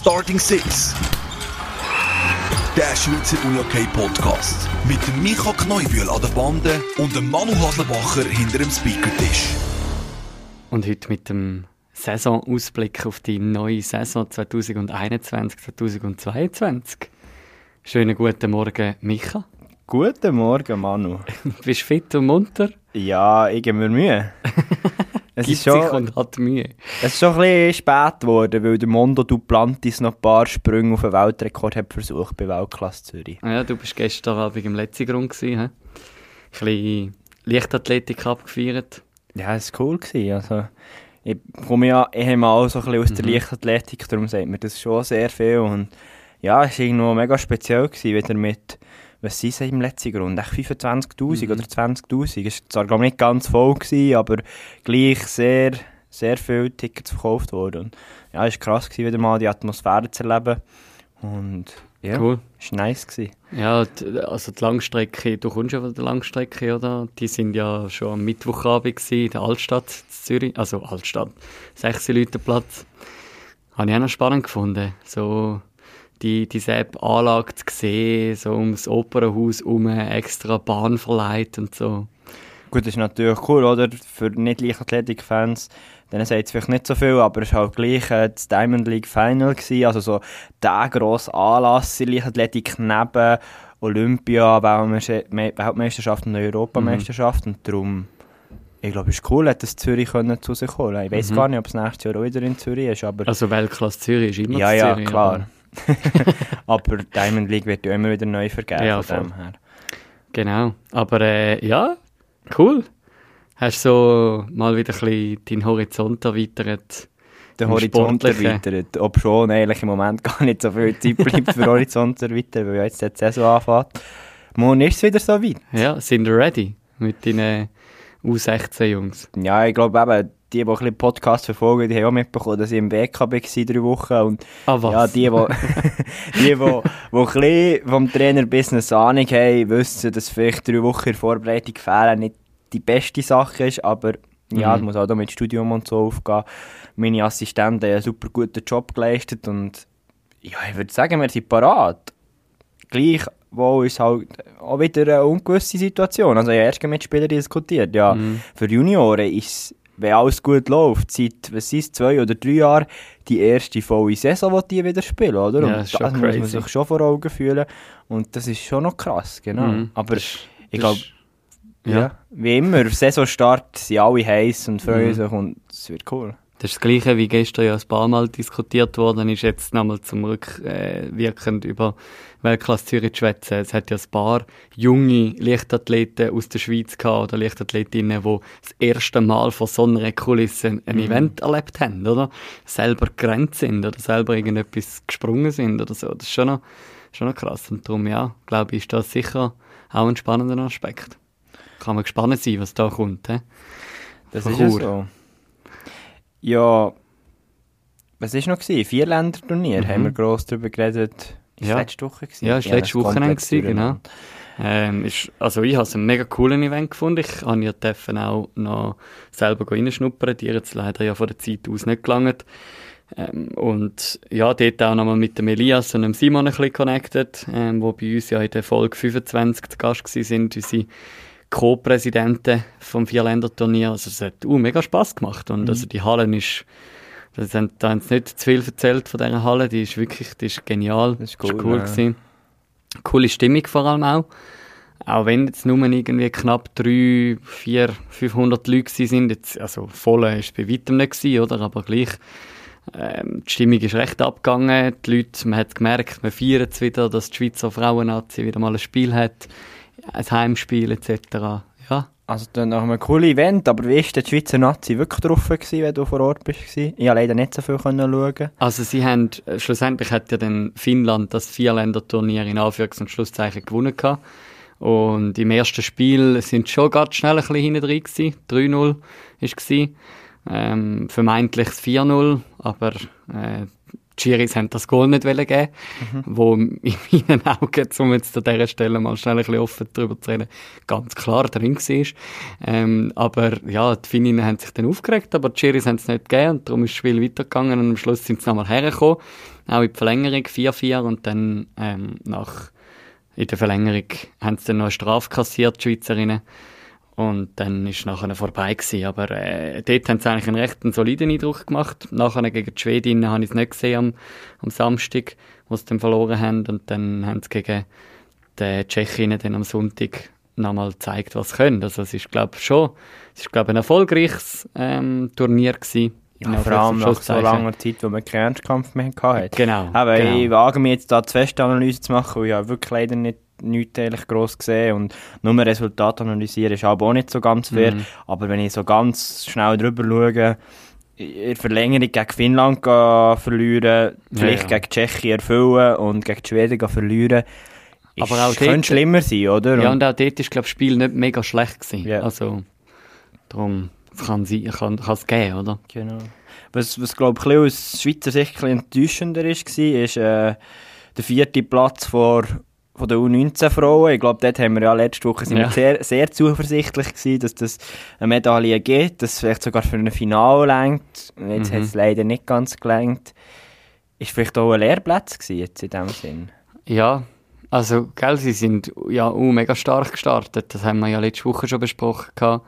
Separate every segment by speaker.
Speaker 1: Starting Six. Der Schweizer UJK Podcast. Mit dem Micha Kneubühl an der Bande und dem Manu Haslebacher hinter dem Speakertisch.
Speaker 2: Und heute mit dem Saisonausblick auf die neue Saison 2021-2022. Schönen guten Morgen, Micha.
Speaker 3: Guten Morgen, Manu.
Speaker 2: Bist du fit und munter?
Speaker 3: Ja, ich gebe mir Mühe.
Speaker 2: Es Gibt ist schon, sich und hat Mühe.
Speaker 3: Es ist schon ein bisschen spät geworden, weil der Mondo Duplantis noch ein paar Sprünge auf den Weltrekord hat versucht bei Weltklasse Zürich.
Speaker 2: Ja, du bist gestern Abend im letzten Grund gewesen, he? Ein bisschen Leichtathletik abgefeiert.
Speaker 3: Ja, es war cool. Gewesen. Also, ich komme ja ehemals so ein bisschen aus der mhm. Leichtathletik, darum sagt mir das schon sehr viel. Und ja, es war irgendwo mega speziell, gewesen, wieder mit was sind sie im letzten Grund? 25'000 mhm. oder 20'000? Es war zwar nicht ganz voll, gewesen, aber gleich sehr, sehr viele Tickets verkauft worden. Und ja, es war krass, gewesen, wieder mal die Atmosphäre zu erleben. Und ja,
Speaker 2: cool.
Speaker 3: es war nice. Gewesen.
Speaker 2: Ja, also die Langstrecke, du kommst ja von der Langstrecke, oder? Die sind ja schon am Mittwochabend in der Altstadt Zürich, also Altstadt, 6 Leute Platz. Habe ich auch noch spannend gefunden. So die, diese Anlage zu sehen, so ums Opernhaus herum, extra Bahn verleiht und so.
Speaker 3: Gut, das ist natürlich cool, oder? Für Nicht-Leichtathletik-Fans, denen sagt es vielleicht nicht so viel, aber es war halt gleich äh, das Diamond League Final, gewesen, also so der grosse Anlass in Leichtathletik neben Olympia, Weltmeisterschaft und Europameisterschaft mhm. und darum ich glaube, es ist cool, dass Zürich können zu sich holen Ich weiß mhm. gar nicht, ob es nächstes Jahr auch wieder in Zürich ist. Aber
Speaker 2: also Weltklasse Zürich ist immer
Speaker 3: ja, Zürich. Ja, klar. aber Diamond League wird ja immer wieder neu vergeben. Ja, von dem her.
Speaker 2: Genau. Aber äh, ja, cool. Hast du so mal wieder ein bisschen deinen Horizont erweitert?
Speaker 3: Den Horizont erweitert. Ob schon eigentlich im Moment gar nicht so viel Zeit bleibt für Horizont erweitern, weil jetzt die Saison anfängt. Morgen ist es wieder so weit.
Speaker 2: Ja, sind wir ready mit deinen U16-Jungs?
Speaker 3: Ja, ich glaube eben, die, die ein Podcast verfolgen, die haben auch mitbekommen, dass ich im WKB war, drei Wochen. Und
Speaker 2: ah, was?
Speaker 3: Ja, die, die, die, die, die ein vom Trainer-Business Ahnung haben, wissen, dass vielleicht drei Wochen in Vorbereitung fehlen nicht die beste Sache ist, aber ja, mhm. muss auch mit Studium und so aufgehen. Meine Assistenten haben einen super guten Job geleistet und ja, ich würde sagen, wir sind parat. Gleich wo ist halt auch wieder eine ungewisse Situation. Also ich habe erst mit Spielern diskutiert. Ja, mhm. für Junioren ist wenn alles gut läuft, seit, was ist, zwei oder drei Jahren, die erste volle Saison, die die wieder spielen, oder?
Speaker 2: Ja, das, das muss
Speaker 3: man sich schon vor Augen fühlen. Und das ist schon noch krass, genau. Mhm. Aber das, ich glaube, ja. ja. wie immer, Saisonstart sind alle heiß und freuen mhm. sich und es wird cool.
Speaker 2: Das ist das Gleiche, wie gestern ja ein paar Mal diskutiert worden ist, jetzt nochmal zum Rückwirkend äh, über Weltklasse Zürich zu schwätzen. Es hat ja ein paar junge Leichtathleten aus der Schweiz gehabt, oder Leichtathletinnen, die das erste Mal vor so einer Kulisse ein mhm. Event erlebt haben, oder? Selber gerannt sind oder selber irgendetwas gesprungen sind oder so. Das ist schon noch, schon noch krass. Und darum, ja, glaube ich, ist das sicher auch ein spannender Aspekt. Kann man gespannt sein, was da kommt. He?
Speaker 3: Das Von ist ja so. Ja, was war noch? Gewesen? Vier Länderturnier, mhm. haben wir gross darüber geredet. Ist
Speaker 2: ja.
Speaker 3: letzte Woche gewesen?
Speaker 2: Ja, ist ja, letzte Woche gewesen, genau. Ähm, ist, also ich habe es ein mega cooles Event gefunden. Ich habe ja dürfen auch noch selber reinschnuppern. Die jetzt leider ja von der Zeit aus nicht gelangt. Ähm, und ja, dort auch nochmal mit dem Elias und dem Simon ein bisschen connected, ähm, wo bei uns ja in der Folge 25 zu Gast sind, unsere Co-Präsidenten vom Vierländerturnier. Also es hat uh, mega Spass gemacht und mhm. also die Halle ist das haben, da haben sie nicht zu viel erzählt von dieser Halle, die ist wirklich, die ist genial, das ist cool, ist cool ja. Coole Stimmung vor allem auch. Auch wenn jetzt nur irgendwie knapp 3, 4, 500 Leute sind, jetzt, also voll ist es bei weitem nicht gewesen, oder? Aber gleich, ähm, die Stimmung ist recht abgegangen. Die Leute, man hat gemerkt, man feiert es wieder, dass die Schweizer Frauennazi wieder mal ein Spiel hat ein Heimspiel etc. Ja.
Speaker 3: Also dann nach einem coolen Event, aber wie war die Schweizer Nazi wirklich drauf, gewesen, wenn du vor Ort bist? Ich konnte leider nicht so viel schauen.
Speaker 2: Also sie haben, äh, schlussendlich hat ja dann Finnland das Vierländerturnier in Anführungs- und Schlusszeichen gewonnen gehabt. Und im ersten Spiel sind schon ganz schnell ein bisschen hinten drin gewesen. 3-0 war es. Ähm, vermeintlich 4-0, aber äh, Chiris haben das Goal nicht geben, mhm. wo in meinen Augen, um jetzt an dieser Stelle mal schnell ein bisschen offen darüber zu reden, ganz klar drin war. Ähm, aber ja, die Fininnen haben sich dann aufgeregt, aber die Chiris haben es nicht gegeben und darum ist das Spiel weitergegangen und am Schluss sind sie nochmal hergekommen, auch in die Verlängerung 4-4 und dann ähm, nach in der Verlängerung haben sie dann noch eine Strafe kassiert, die Schweizerinnen. Und dann ist es nachher vorbei gewesen. Aber äh, dort haben sie eigentlich einen recht soliden Eindruck gemacht. Nachher gegen die Schwedinnen habe ich es nicht gesehen am, am Samstag, wo sie dann verloren haben. Und dann haben sie gegen die Tschechinnen dann am Sonntag nochmal gezeigt, was sie können. Also es ist, glaube ich, schon, es ist, glaube ein erfolgreiches ähm, Turnier gewesen.
Speaker 3: Ja, vor allem nach so langer Zeit, wo man keinen Ernstkampf mehr hatte.
Speaker 2: Genau.
Speaker 3: Aber
Speaker 2: genau.
Speaker 3: ich wage mir jetzt da die Festanalyse zu machen, weil ich ja wirklich leider nicht nichts eigentlich gross gesehen und nur Resultat analysieren ist auch nicht so ganz fair. Mhm. Aber wenn ich so ganz schnell drüber schaue, in Verlängerung gegen Finnland verlieren, vielleicht ja, ja. gegen Tschechien erfüllen und gegen die Schweden verlieren, aber auch könnte dort, schlimmer sein, oder?
Speaker 2: Ja, und auch dort ist, glaube das Spiel nicht mega schlecht gewesen. Yeah. Also, darum kann es geben, oder?
Speaker 3: Genau. Was, was glaube ich, aus Schweizer Sicht ein enttäuschender war, ist äh, der vierte Platz vor von der U19-Frauen. Ich glaube, dort haben wir ja letzte Woche sind ja. wir sehr, sehr zuversichtlich gewesen, dass das eine Medaille gibt, dass es vielleicht sogar für ein Finale längt. Jetzt mhm. hat es leider nicht ganz gelangt. Ist vielleicht auch ein Lehrplatz gewesen jetzt in dem Sinn?
Speaker 2: Ja, also, gell, sie sind ja uh, mega stark gestartet. Das haben wir ja letzte Woche schon besprochen. Gehabt.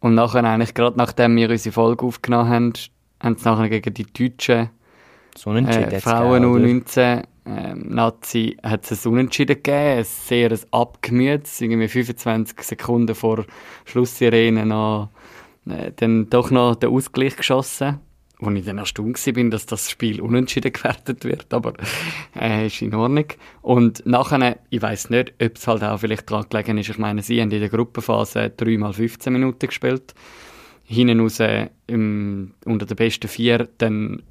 Speaker 2: Und nachher eigentlich, gerade nachdem wir unsere Folge aufgenommen haben, haben sie nachher gegen die Deutschen
Speaker 3: so äh,
Speaker 2: Frauen U19 ähm, Nazi hat es ein Unentschieden gegeben, ein sehr abgemühtes, irgendwie 25 Sekunden vor Schlusssirene noch, äh, dann doch noch den Ausgleich geschossen, wo ich dann erstaunt war, dass das Spiel unentschieden gewertet wird, aber äh, ist in Ordnung. Und nachher, ich weiß nicht, ob es halt auch vielleicht daran gelegen ist, ich meine, sie haben in der Gruppenphase 3 mal 15 Minuten gespielt, hinten raus im, unter den besten vier dann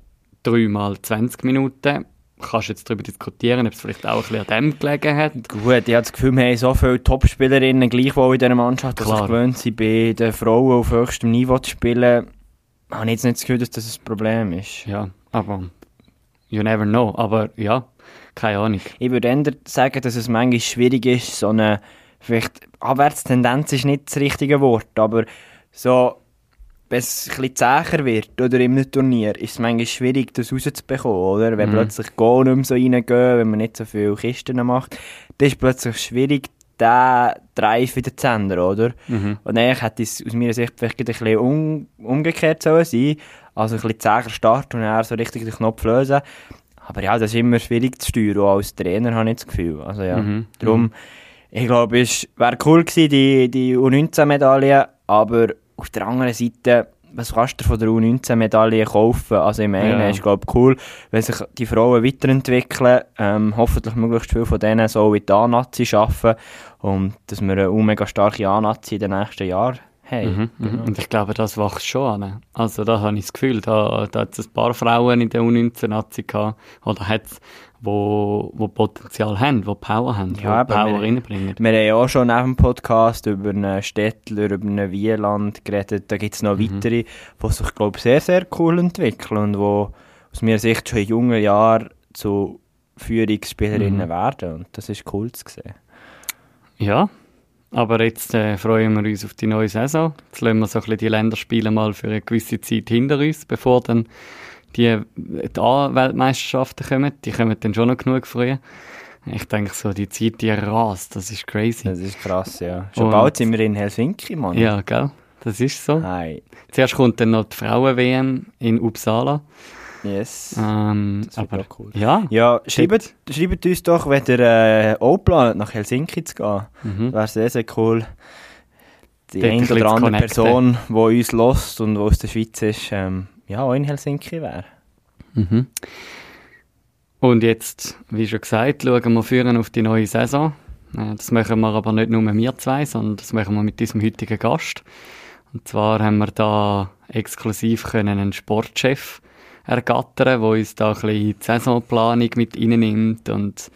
Speaker 2: 3 mal 20 Minuten kannst jetzt darüber diskutieren, ob es vielleicht auch ein bisschen an dem gelegen hat.
Speaker 3: Gut, ich habe das Gefühl, wir haben so viele Topspielerinnen gleichwohl in dieser Mannschaft, dass Klar. ich gewöhnt sind, bei den Frauen auf höchstem Niveau zu spielen. Ich habe jetzt nicht das Gefühl, dass das ein Problem ist.
Speaker 2: Ja, aber you never know. Aber ja, keine Ahnung.
Speaker 3: Ich würde eher sagen, dass es manchmal schwierig ist, so eine vielleicht Abwärtstendenz ist nicht das richtige Wort, aber so wenn es ein bisschen zäher wird oder einem Turnier, ist es manchmal schwierig, das rauszubekommen, oder? Wenn mhm. plötzlich Goal nicht mehr so reingehen, wenn man nicht so viele Kisten macht, dann ist es plötzlich schwierig, den Drive wieder zu ändern, oder? Mhm. Und eigentlich hätte es aus meiner Sicht vielleicht ein bisschen um, umgekehrt sollen sein also ein bisschen zäher starten und dann so richtig den Knopf lösen. Aber ja, das ist immer schwierig zu steuern, auch als Trainer habe ich das Gefühl. Also ja, mhm. darum, mhm. ich glaube, es wäre cool gewesen, die, die U19-Medaille, aber auf der anderen Seite, was kannst du von der U19-Medaille kaufen? Also ich meine, ja. ist glaube cool, wenn sich die Frauen weiterentwickeln, ähm, hoffentlich möglichst viele von denen so wie die A-Nazi arbeiten und dass wir eine mega starke A-Nazi in den nächsten Jahren haben.
Speaker 2: Mhm, mhm, genau. Und ich glaube, das wächst schon an. Also da habe ich das Gefühl, da, da hat es ein paar Frauen in der U19-Nazi gehabt, oder hat es wo, wo Potenzial haben, wo Power haben, ja, wo Power wir, reinbringen.
Speaker 3: Wir haben ja auch schon nach dem Podcast über einen Städtler, über einen Wieland geredet. Da gibt es noch mhm. weitere, die sich, glaube ich, sehr, sehr cool entwickeln und die aus meiner Sicht schon in jungen Jahren zu Führungsspielerinnen mhm. werden. Und das ist cool zu sehen.
Speaker 2: Ja, aber jetzt äh, freuen wir uns auf die neue Saison. Jetzt lassen wir so ein bisschen die Länderspiele mal für eine gewisse Zeit hinter uns, bevor dann die, die A-Weltmeisterschaften kommen, die kommen dann schon noch genug früher. Ich denke so, die Zeit, die rast, das ist crazy.
Speaker 3: Das ist krass, ja. Schon Und, bald sind wir in Helsinki, Mann.
Speaker 2: Ja, gell? Das ist so. Hi. Zuerst kommt dann noch die Frauen-WM in Uppsala.
Speaker 3: Yes.
Speaker 2: Ähm, das aber
Speaker 3: cool. Ja, ja schreibt, schreibt uns doch, wenn ihr äh, auch plant, nach Helsinki zu gehen. Mhm. Wäre sehr, sehr cool. Die eine oder andere Person, die uns lost und die aus der Schweiz ist, ähm, ja, auch in Helsinki wäre.
Speaker 2: Mhm. Und jetzt, wie schon gesagt, schauen wir führen auf die neue Saison. Äh, das machen wir aber nicht nur mit wir zwei, sondern das machen wir mit unserem heutigen Gast. Und zwar haben wir da exklusiv können einen Sportchef ergattern, der uns da ein bisschen die Saisonplanung mit nimmt und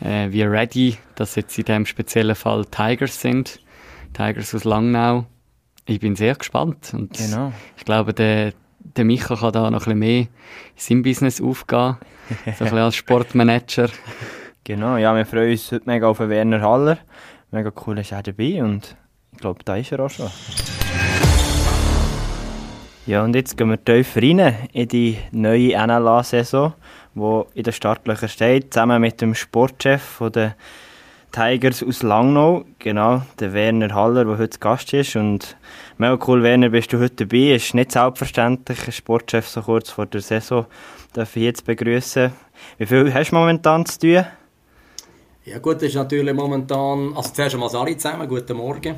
Speaker 2: äh, wie ready, dass jetzt in diesem speziellen Fall Tigers sind. Tigers aus Langnau. Ich bin sehr gespannt und
Speaker 3: genau.
Speaker 2: ich glaube, der der Micha kann da noch ein bisschen mehr in seinem Business aufgehen, so ein bisschen als Sportmanager.
Speaker 3: Genau, ja, wir freuen uns heute mega auf Werner Haller. Mega cool, ist er dabei und ich glaube, da ist er auch schon. Ja, und jetzt gehen wir tiefer rein in die neue NLA-Saison, die in den Startlöchern steht, zusammen mit dem Sportchef von der Tigers aus Langnau, genau, der Werner Haller, der heute Gast ist. Und mega cool, Werner, bist du heute dabei. Ist nicht selbstverständlich, ein Sportchef so kurz vor der Saison darf ich jetzt begrüßen. Wie viel hast du momentan zu tun?
Speaker 4: Ja gut, ist natürlich momentan, also zuerst einmal alle zusammen, guten Morgen.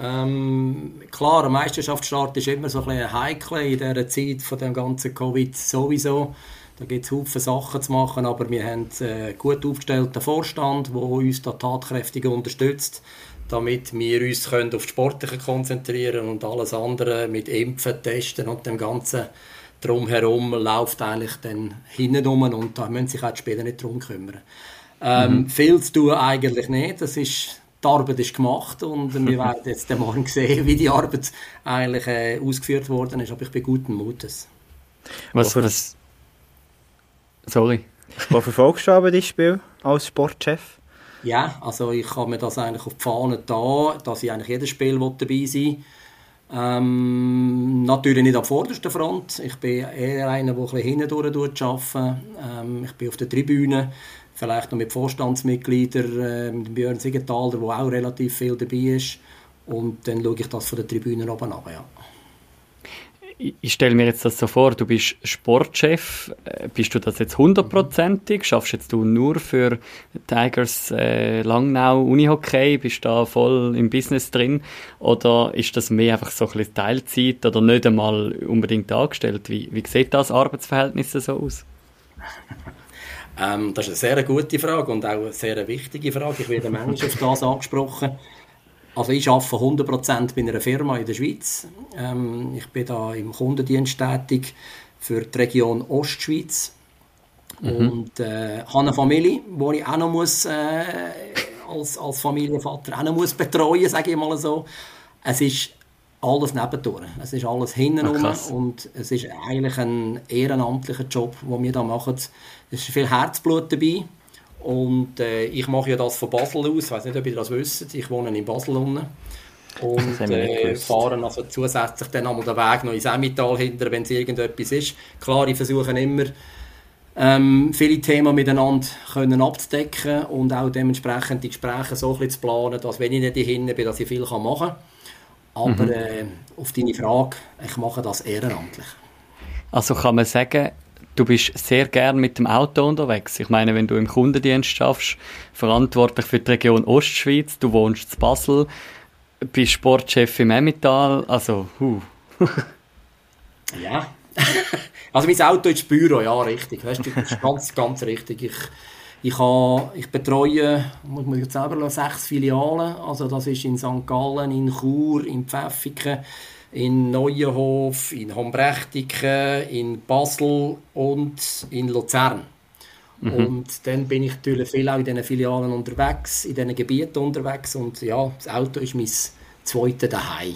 Speaker 4: Ähm, klar, ein Meisterschaftsstart ist immer so ein bisschen heikel in dieser Zeit von dem ganzen Covid sowieso. Da gibt es viele Sachen zu machen, aber wir haben einen gut aufgestellten Vorstand, der uns da tatkräftig unterstützt, damit wir uns können auf das Sportliche konzentrieren und alles andere mit Impfen, Testen und dem ganzen drumherum läuft eigentlich dann hinten rum und da müssen sich auch die Spieler nicht drum kümmern. Ähm, mhm. Viel zu tun eigentlich nicht, das ist die Arbeit ist gemacht und wir werden jetzt morgen sehen, wie die Arbeit eigentlich äh, ausgeführt worden ist, aber ich bin guten Mutes.
Speaker 2: Was für das... Sorry.
Speaker 3: Was verfolgst du aber das Spiel als Sportchef?
Speaker 4: Ja, also ich habe mir das eigentlich auf die Fahne da, dass ich eigentlich jedes Spiel dabei sein. Ähm, natürlich nicht am vordersten Front. Ich bin eher einer, der ein bisschen arbeitet. Ähm, ich bin auf der Tribüne vielleicht noch mit Vorstandsmitgliedern, äh, mit Björn Siegenthaler, der auch relativ viel dabei ist. Und dann schaue ich das von den Tribünen oben ab. Ja.
Speaker 2: Ich, ich stelle mir jetzt das so vor, du bist Sportchef. Äh, bist du das jetzt hundertprozentig? Schaffst jetzt du nur für Tigers äh, Langnau Unihockey? Bist da voll im Business drin? Oder ist das mehr einfach so ein bisschen Teilzeit oder nicht einmal unbedingt angestellt? Wie, wie sieht das Arbeitsverhältnis so aus?
Speaker 4: Ähm, das ist eine sehr gute Frage und auch eine sehr wichtige Frage. Ich werde manchmal auf das angesprochen. Also ich arbeite 100% bei einer Firma in der Schweiz. Ähm, ich bin da im Kundendienst tätig für die Region Ostschweiz mhm. und äh, habe eine Familie, die ich auch noch muss, äh, als, als Familienvater auch noch muss betreuen, sage ich mal so. Es ist alles nebendurch. Es ist alles hinten Ach, und es ist eigentlich ein ehrenamtlicher Job, den wir da machen. Es ist viel Herzblut dabei und äh, ich mache ja das von Basel aus. Ich weiß nicht, ob ihr das wisst. Ich wohne in Basel unten und äh, fahren also zusätzlich dann einmal den Weg noch ins Emmental hinter, wenn es irgendetwas ist. Klar, ich versuche immer ähm, viele Themen miteinander können abzudecken und auch dementsprechend die Gespräche so ein bisschen zu planen, dass wenn ich nicht hinten bin, dass ich viel machen kann. Aber mhm. äh, auf deine Frage, ich mache das ehrenamtlich.
Speaker 2: Also kann man sagen, du bist sehr gern mit dem Auto unterwegs. Ich meine, wenn du im Kundendienst schaffst, verantwortlich für die Region Ostschweiz, du wohnst in Basel, bist Sportchef im Emmental, also, huh.
Speaker 4: ja. also mein Auto ist Büro, ja, richtig. Weißt, das ist ganz, ganz richtig. Ich, ich, habe, ich betreue, muss ich jetzt selber sechs Filialen. Also das ist in St. Gallen, in Chur, in Pfäffiken, in Neuenhof, in Hombrechtiken, in Basel und in Luzern. Mhm. Und dann bin ich natürlich viel auch in diesen Filialen unterwegs, in diesen Gebieten unterwegs und ja, das Auto ist mein zweites Daheim.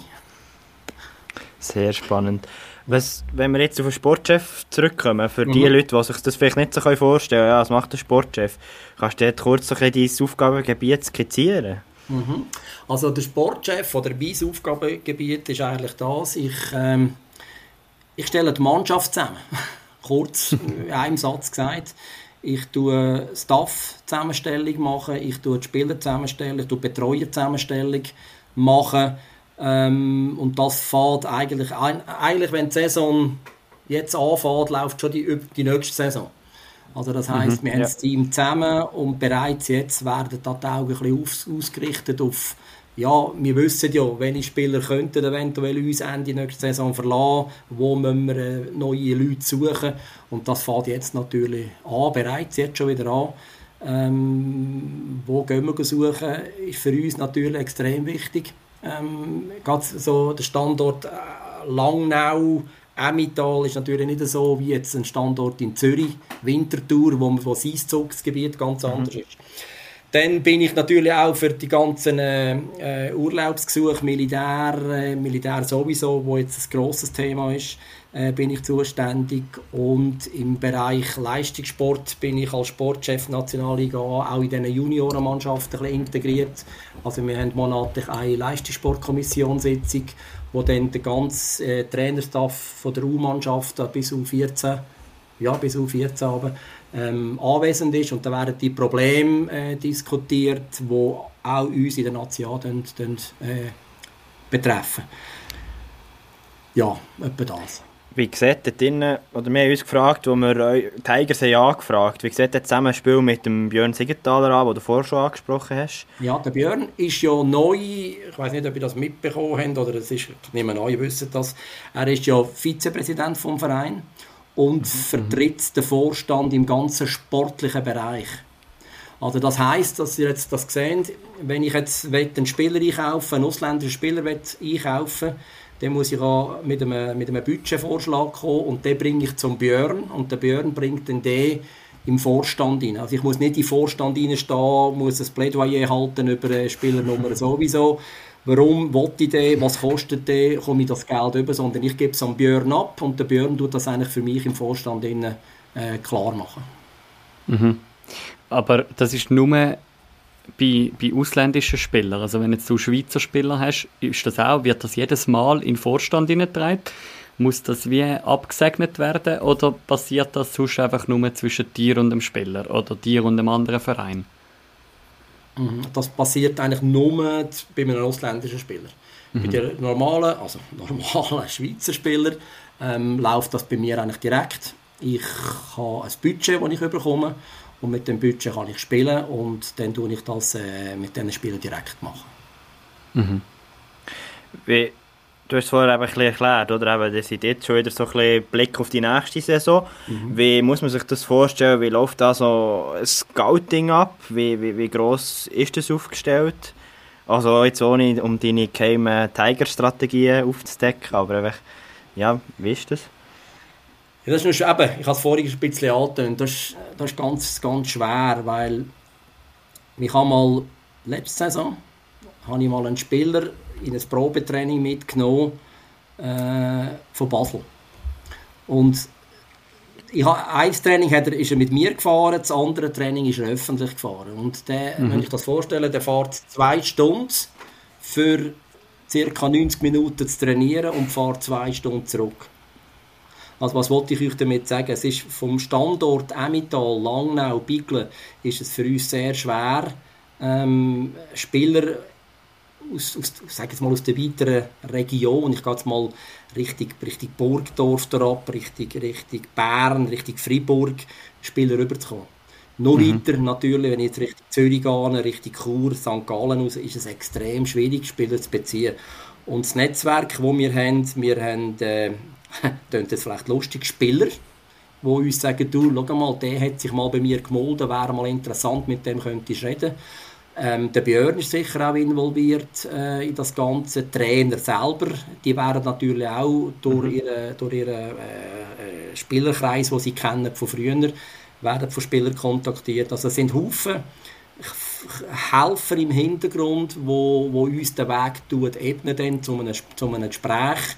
Speaker 3: Sehr spannend. Was, wenn wir jetzt auf den Sportchef zurückkommen, für die mhm. Leute, die sich das vielleicht nicht so vorstellen können, ja, was macht der Sportchef? Kannst du dort kurz so dein Aufgabengebiet skizzieren?
Speaker 4: Mhm. Also der Sportchef oder mein Aufgabengebiet ist eigentlich das, ich, ähm, ich stelle die Mannschaft zusammen. kurz in einem Satz gesagt. Ich tue Staff-Zusammenstellung machen, ich tue die Spieler-Zusammenstellung, ich tue Betreuer-Zusammenstellung machen ähm, und das fährt eigentlich, eigentlich, wenn die Saison jetzt anfängt, läuft schon die, die nächste Saison. Also das heisst, mhm, wir ja. haben das Team zusammen und bereits jetzt werden da die Augen ein bisschen aus, ausgerichtet auf, ja, wir wissen ja, welche Spieler könnten eventuell uns Ende nächste Saison verlassen, wo müssen wir äh, neue Leute suchen und das fängt jetzt natürlich an, bereits jetzt schon wieder an. Ähm, wo gehen wir suchen, ist für uns natürlich extrem wichtig ähm, so der Standort äh, Langnau, Emmental ist natürlich nicht so wie jetzt ein Standort in Zürich, Winterthur, wo, wo das Eiszugsgebiet ganz mhm. anders ist. Dann bin ich natürlich auch für die ganzen äh, Urlaubsgesuche, Militär, äh, Militär sowieso, wo jetzt ein grosses Thema ist. äh, bin ich zuständig und im Bereich Leistungssport bin ich als Sportchef Nationalliga auch in diesen Juniorenmannschaften integriert. Also wir haben monatlich eine Leistungssportkommissionssitzung, wo dann der ganze äh, Trainerstaff von der U-Mannschaft bis U14 ja, bis U14 aber, ähm, anwesend ist und da werden die Probleme äh, diskutiert, die auch uns in der Nation äh, betreffen. Ja, etwa das.
Speaker 3: Wie sieht das drinnen, oder wir haben uns gefragt, wo wir Tigers haben angefragt, wie sieht das Zusammenspiel mit dem Björn Siegenthaler an, den du vorher schon angesprochen hast?
Speaker 4: Ja, der Björn ist ja neu, ich weiß nicht, ob ihr das mitbekommen habt, oder es ist, ich nehme an, ihr wisst das, er ist ja Vizepräsident vom Verein und mhm. vertritt den Vorstand im ganzen sportlichen Bereich. Also das heißt, dass ihr jetzt das seht, wenn ich jetzt einen Spieler einkaufen, einen ausländischen Spieler einkaufen dann muss ich auch mit einem, mit einem Budgetvorschlag kommen und den bringe ich zum Björn und der Björn bringt dann den im Vorstand rein. Also ich muss nicht im Vorstand reinstehen, muss ein Plädoyer halten über Spielernummer sowieso. Warum wollte ich den, was kostet der, komme ich das Geld über, sondern ich gebe es an Björn ab und der Björn tut das eigentlich für mich im Vorstand innen, äh, klar machen.
Speaker 2: Mhm. Aber das ist nur bei, bei ausländischen Spielern, also wenn jetzt du Schweizer Spieler hast, ist das auch, wird das jedes Mal in den Vorstand hineingetragen? Muss das wie abgesegnet werden oder passiert das sonst einfach nur zwischen dir und dem Spieler oder dir und dem anderen Verein?
Speaker 4: Mhm. Das passiert eigentlich nur bei einem ausländischen Spieler. Mhm. Bei den normalen, also normalen Schweizer Spieler ähm, läuft das bei mir eigentlich direkt. Ich habe ein Budget, das ich bekomme und mit dem Budget kann ich spielen und dann tue ich das äh, mit diesen Spielern direkt machen.
Speaker 3: Mhm. Wie, du hast es vorher ein bisschen erklärt, oder? Eben, das ist jetzt schon wieder so ein bisschen Blick auf die nächste Saison. Mhm. Wie muss man sich das vorstellen? Wie läuft da so ein Scouting ab? Wie, wie, wie gross ist das aufgestellt? Also jetzt ohne, um deine geheimen Tiger-Strategien aufzudecken, aber einfach, ja, wie ist das?
Speaker 4: Ja, das ist eben, ich habe es vorhin ein bisschen angetönt, das ist, das ist ganz, ganz schwer, weil ich habe mal, letzte Saison, habe ich mal einen Spieler in ein Probetraining mitgenommen äh, von Basel. Und ich habe, ein Training hat er, ist er mit mir gefahren, das andere Training ist er öffentlich gefahren. Und der, mhm. wenn ich das vorstelle, der fährt zwei Stunden für ca. 90 Minuten zu trainieren und fährt zwei Stunden zurück. Also was wollte ich euch damit sagen? Es ist vom Standort Emmental, Langnau, Biglen, ist es für uns sehr schwer, ähm, Spieler aus, aus, sag jetzt mal aus der weiteren Region, ich gehe jetzt mal Richtung, Richtung Burgdorf ab, Richtung, Richtung Bern, Richtung Freiburg, Spieler rüberzukommen. Noch mhm. weiter natürlich, wenn ich jetzt Richtung Zürich gehe, Richtung Chur, St. Gallen raus, ist es extrem schwierig, Spieler zu beziehen. Und das Netzwerk, das wir haben, wir haben äh, klingt jetzt vielleicht lustig, Spieler, die uns sagen, du, schau mal, der hat sich mal bei mir gemolden, wäre mal interessant, mit dem könntest du reden. Ähm, der Björn ist sicher auch involviert äh, in das Ganze. Trainer selber, die werden natürlich auch durch mhm. ihren durch ihre, äh, äh, Spielerkreis, den sie kennen von früher, werden von Spielern kontaktiert. Also es sind Haufen Helfer im Hintergrund, wo, wo uns den Weg tut, ebnen dann zu einem, zu einem Gespräch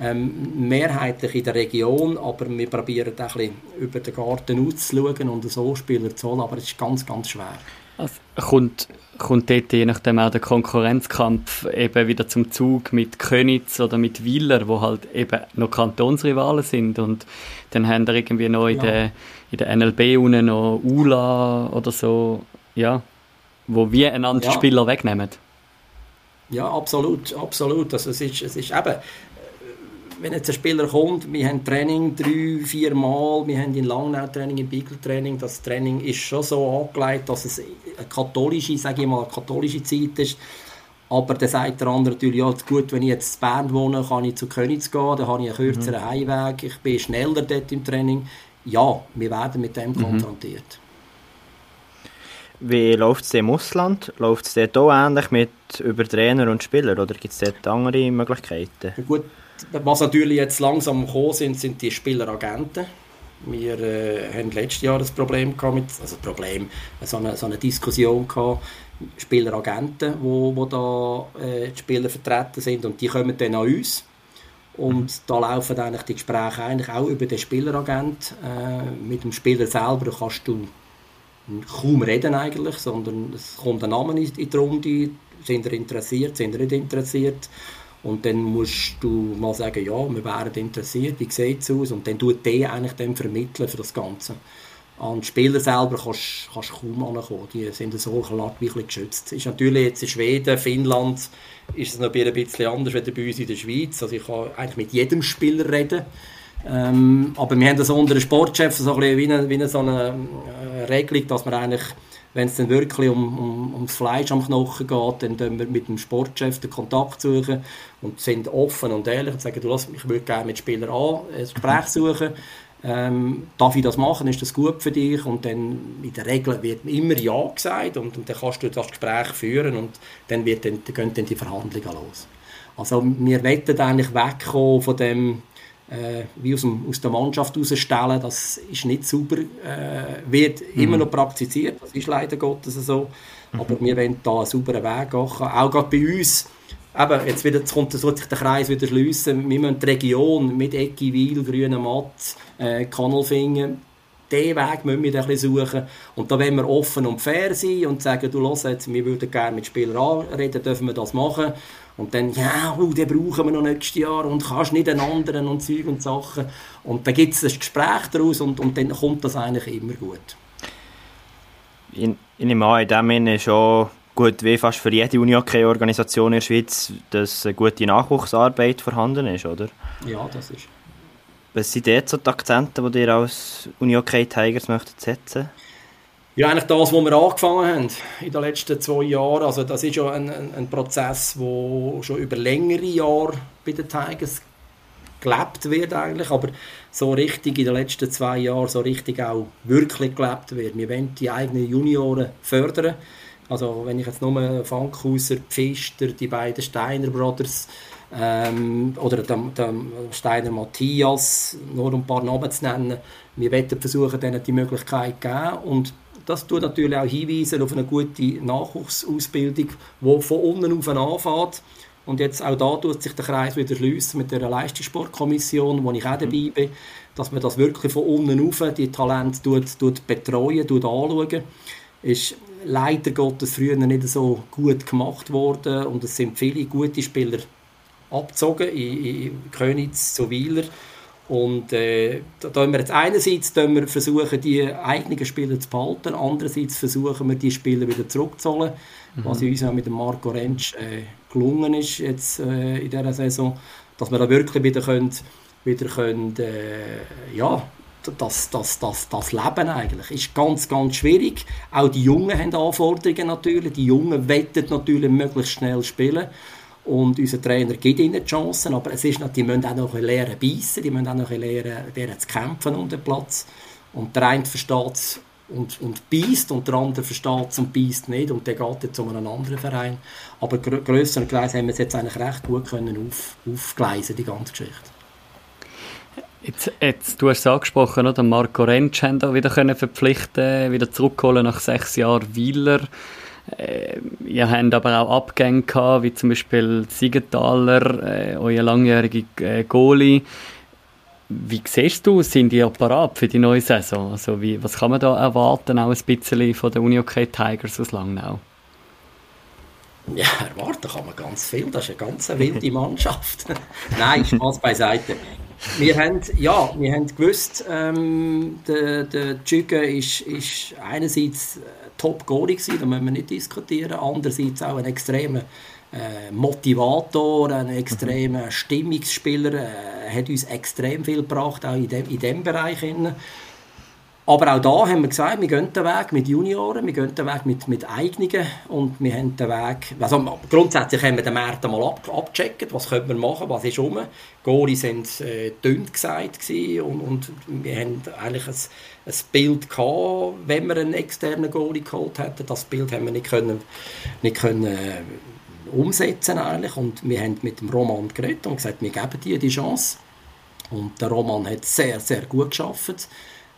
Speaker 4: ähm, mehrheitlich in der Region, aber wir probieren auch ein bisschen über den Garten auszuschauen und so Spieler zu holen, aber es ist ganz, ganz schwer.
Speaker 2: Also, kommt, kommt dort je nachdem auch der Konkurrenzkampf eben wieder zum Zug mit Könitz oder mit Wieler, wo halt eben noch Kantonsrivalen sind und dann haben wir irgendwie noch in, ja. der, in der NLB unten noch ULA oder so, ja, wo wir einander ja. Spieler wegnehmen.
Speaker 4: Ja, absolut, absolut. Also es ist, es ist eben, wenn jetzt ein Spieler kommt, wir haben Training drei, vier Mal, wir haben in Langnau Training, in Bigel Training, das Training ist schon so angelegt, dass es eine katholische, sage ich mal, eine katholische Zeit ist. Aber dann sagt der andere natürlich, ja, gut, wenn ich jetzt in Bern wohne, kann ich zu Königs gehen, dann habe ich einen kürzeren mhm. Heimweg, ich bin schneller dort im Training. Ja, wir werden mit dem mhm. konfrontiert.
Speaker 3: Wie läuft es im Ausland? Läuft es dort auch ähnlich mit über Trainer und Spieler oder gibt es dort andere Möglichkeiten?
Speaker 4: Ja, gut, was natürlich jetzt langsam gekommen sind, sind die Spieleragenten. Wir äh, haben letztes Jahr ein Problem gehabt mit, also Problem, so eine, so eine Diskussion gehabt, Spieleragenten, wo, wo da äh, die Spieler vertreten sind und die kommen dann an uns Und da laufen eigentlich die Gespräche eigentlich auch über den Spieleragent. Äh, mit dem Spieler selber kannst du kaum reden eigentlich, sondern es kommt ein Name in die Runde, sind er interessiert, sind er nicht interessiert. Und dann musst du mal sagen, ja, wir wären interessiert, wie sieht es aus? Und dann tut der eigentlich dann vermitteln für das Ganze. An die Spieler selber kannst du kaum ankommen. Die sind so ein bisschen geschützt. Ist natürlich jetzt in Schweden, Finnland, ist es noch ein bisschen anders als bei uns in der Schweiz. Also ich kann eigentlich mit jedem Spieler reden. Ähm, aber wir haben das unter den Sportchef so ein bisschen wie eine, wie eine, so eine äh, Regelung, dass man eigentlich wenn es dann wirklich um, um, ums Fleisch am Knochen geht, dann tun wir mit dem Sportchef den Kontakt suchen und sind offen und ehrlich und sagen, du, lass, ich würde gerne mit Spieler A ein Gespräch suchen. Ähm, darf ich das machen? Ist das gut für dich? Und dann in der Regel wird immer Ja gesagt und, und dann kannst du das Gespräch führen und dann, wird dann, dann gehen dann die Verhandlungen los. Also wir wollen eigentlich wegkommen von dem äh, wie aus, dem, aus der Mannschaft herausstellen, das ist nicht sauber, äh, wird mhm. immer noch praktiziert, das ist leider Gottes so, mhm. aber wir wollen da einen sauberen Weg gehen, auch gerade bei uns, eben, jetzt, wieder, jetzt kommt so sich der Kreis wieder schliessen, wir müssen die Region mit Eckiwil, Grünen Matt, äh, Kannelfingen, diesen Weg müssen wir ein suchen. Und da wollen wir offen und fair sein und sagen, du jetzt, wir würden gerne mit Spielern anreden, dürfen wir das machen. Und dann, ja, oh, den brauchen wir noch nächstes Jahr und kannst nicht einen anderen und Zeug und Sachen. Und dann gibt es ein Gespräch daraus und, und dann kommt das eigentlich immer gut.
Speaker 3: Ich, ich nehme an, in dem Sinne schon gut wie fast für jede Unihockey-Organisation in der Schweiz, dass eine gute Nachwuchsarbeit vorhanden ist, oder?
Speaker 4: Ja, das ist.
Speaker 3: Was sind jetzt so die Akzente, die ihr als Unihockey Tigers möchtet setzen
Speaker 4: ja, eigentlich das, was wir angefangen haben in den letzten zwei Jahren. Also das ist ja ein, ein, ein Prozess, der schon über längere Jahre bei den Tigers gelebt wird eigentlich, aber so richtig in den letzten zwei Jahren so richtig auch wirklich gelebt wird. Wir wollen die eigenen Junioren fördern. Also wenn ich jetzt nur Fankhauser, Pfister, die beiden Steiner Brothers ähm, oder den, den Steiner Matthias, nur um ein paar Namen zu nennen, wir wollen versuchen, denen die Möglichkeit zu geben und das tut natürlich auch hinweisen auf eine gute Nachwuchsausbildung, die von unten auf anfängt. Und jetzt auch da tut sich der Kreis wieder schließen mit der Leistungssportkommission, wo ich auch dabei bin, dass man das wirklich von unten auf die Talente tut, tut betreuen, tut anschauen. Ist leider Gottes früher nicht so gut gemacht worden und es sind viele gute Spieler abgezogen in, in Königs zu Wieler und äh, da, da wir jetzt einerseits wir versuchen, die eigenen Spieler zu behalten, andererseits versuchen wir, die Spieler wieder zurückzuholen, mhm. was uns ja mit dem Marco Rentsch äh, gelungen ist jetzt äh, in dieser Saison, dass wir da wirklich wieder können, wieder können, äh, ja, das, das, das, das Leben eigentlich ist ganz, ganz schwierig. Auch die Jungen haben Anforderungen natürlich. Die Jungen wettet natürlich möglichst schnell spielen. Und unser Trainer gibt ihnen die Chancen, aber es ist noch, die müssen auch noch lernen beißen, die müssen auch noch lernen, zu kämpfen um den Platz. Und der eine versteht es und, und beißt und der andere versteht es und beißt nicht und der geht jetzt zu einem anderen Verein. Aber grö grösser und haben wir es jetzt eigentlich recht gut können auf, aufgleisen, die ganze Geschichte.
Speaker 2: Jetzt, jetzt, du hast es angesprochen, oder? Marco Rentsch haben da wieder können verpflichten, wieder zurückholen nach sechs Jahren Wieler. Äh, ihr habt aber auch Abgänge gehabt, wie zum Beispiel Siegenthaler, äh, euer langjähriger äh, Goalie. Wie siehst du, sind die parat für die neue Saison? Also wie, was kann man da erwarten, auch ein bisschen von den Unihockey Tigers aus Langnau?
Speaker 4: Ja, erwarten kann man ganz viel. Das ist eine ganz wilde Mannschaft. Nein, Spaß beiseite. Wir haben, ja, wir haben gewusst, ähm, der, der ist, ist einerseits top Goalie gewesen, da müssen wir nicht diskutieren. Andererseits auch ein extremer äh, Motivator, ein extremer mhm. Stimmungsspieler, äh, hat uns extrem viel gebracht, auch in dem, in dem Bereich. Hin. Aber auch da haben wir gesagt, wir gehen den Weg mit Junioren, wir gehen den Weg mit, mit Eigenen und wir haben den Weg, also grundsätzlich haben wir den Markt einmal ab, abgecheckt, was können wir machen, was ist rum. Goalie sind äh, dünn gesagt und, und wir haben eigentlich ein, ein Bild gehabt, wenn wir einen externen Goalie geholt hätten. Das Bild haben wir nicht können, nicht können äh, umsetzen eigentlich und wir haben mit dem Roman geredet und gesagt, wir geben dir die Chance. Und der Roman hat sehr, sehr gut geschafft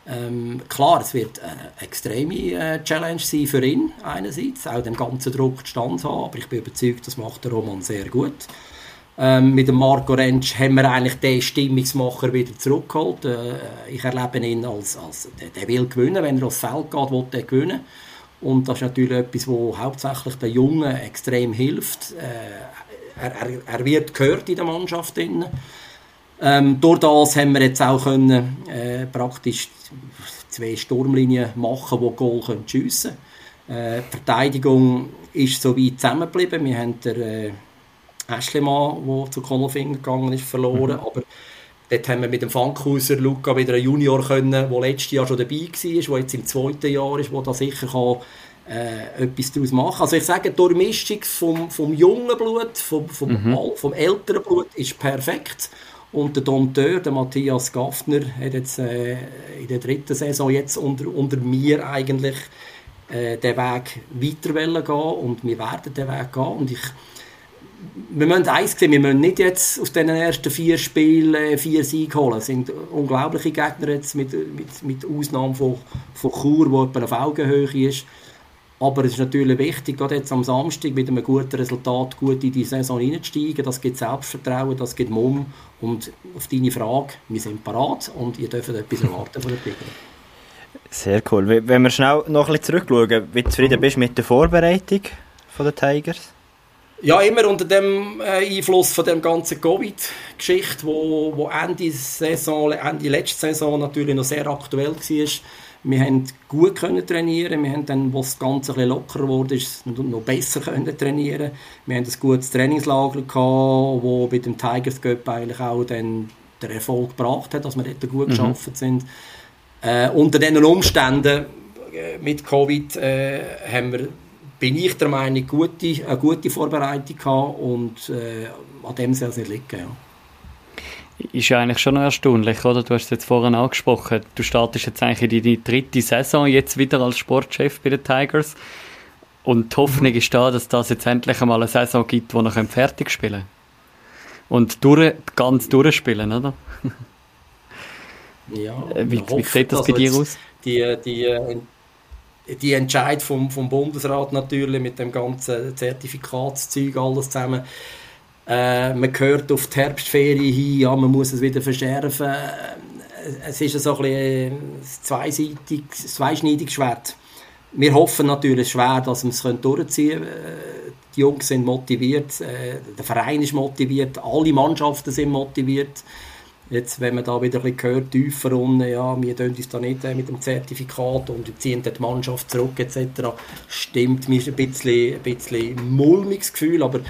Speaker 4: ähm, klar, es wird eine extreme äh, Challenge sein für ihn einerseits, auch dem ganzen Druck Stand haben, aber ich bin überzeugt, das macht der Roman sehr gut. Ähm, mit dem Marco Rentsch haben wir eigentlich den Stimmungsmacher wieder zurückgeholt. Äh, ich erlebe ihn als, als der, der, will gewinnen, wenn er aufs Feld geht, will er gewinnen. Und das ist natürlich etwas, was hauptsächlich den Jungen extrem hilft. Äh, er, er, er, wird gehört in der Mannschaft. Ähm, durch das haben wir jetzt auch können, äh, praktisch zwei Sturmlinien machen, die Goal schiessen können. Äh, die Verteidigung ist so weit zusammengeblieben. Wir haben den äh, Aschlemann, der zu Konolfinger gegangen ist, verloren. Mhm. Aber dort haben wir mit dem Fankhauser Luca wieder einen Junior können, der letztes Jahr schon dabei war, der jetzt im zweiten Jahr ist, der da sicher kann, äh, etwas daraus machen kann. Also ich sage, die Durchmischung vom, vom jungen Blut, vom, vom, mhm. vom älteren Blut ist perfekt. Und der Dompteur, der Matthias Gaffner, hat jetzt äh, in der dritten Saison jetzt unter, unter mir eigentlich äh, den Weg weiter gehen und wir werden den Weg gehen. Und ich, wir müssen eins sehen, wir müssen nicht jetzt aus den ersten vier Spielen äh, vier Siege holen. Es sind unglaubliche Gegner jetzt mit, mit, mit Ausnahme von, von Chur, wo etwa auf Augenhöhe ist. Aber es ist natürlich wichtig, gerade jetzt am Samstag mit einem guten Resultat gut in die Saison hineinzusteigen. Das gibt Selbstvertrauen, das gibt Mumm. Und auf deine Frage, wir sind parat und ihr dürft etwas erwarten von den Tigern.
Speaker 3: Sehr cool. Wenn wir schnell noch ein bisschen zurückschauen, wie zufrieden mhm. bist du mit der Vorbereitung der Tigers?
Speaker 4: Ja, immer unter dem äh, Einfluss von der ganzen Covid-Geschichte, wo, wo Ende Saison, Ende letzte Saison natürlich noch sehr aktuell war. Wir haben gut können trainieren, wir haben dann, als das Ganze ein lockerer wurde, noch besser können trainieren. Wir haben ein gutes Trainingslager gehabt, wo bei dem Tigers Cup eigentlich auch dann den Erfolg gebracht hat, dass wir dort gut mhm. geschafft sind. Äh, unter diesen Umständen äh, mit Covid äh, haben wir, bin ich der Meinung, gute, eine gute Vorbereitung gehabt und äh, an dem soll es nicht liegen. Ja.
Speaker 2: Ist ja eigentlich schon noch erstaunlich, oder? Du hast es jetzt vorhin angesprochen. Du startest jetzt eigentlich in deine dritte Saison jetzt wieder als Sportchef bei den Tigers. Und die Hoffnung ist da, dass das jetzt endlich einmal eine Saison gibt, wo noch fertig spielen Und durch, ganz durchspielen, oder?
Speaker 4: Ja, äh, wie, wie sieht das bei dir aus? Die, die, die Entscheid vom, vom Bundesrat natürlich mit dem ganzen Zertifikatszeug alles zusammen. Äh, man hört auf die Herbstferien hin, ja, man muss es wieder verschärfen. Äh, es ist so ein bisschen ein zweischneidiges Schwert. Wir hoffen natürlich schwer, dass wir es durchziehen können. Äh, die Jungs sind motiviert, der Verein ist motiviert, alle Mannschaften sind motiviert. Jetzt, wenn man da wieder ein bisschen hört, tiefer unten, ja, wir tun uns da nicht äh, mit dem Zertifikat und ziehen die Mannschaft zurück etc., stimmt mir ein bisschen, ein bisschen mulmiges Gefühl, aber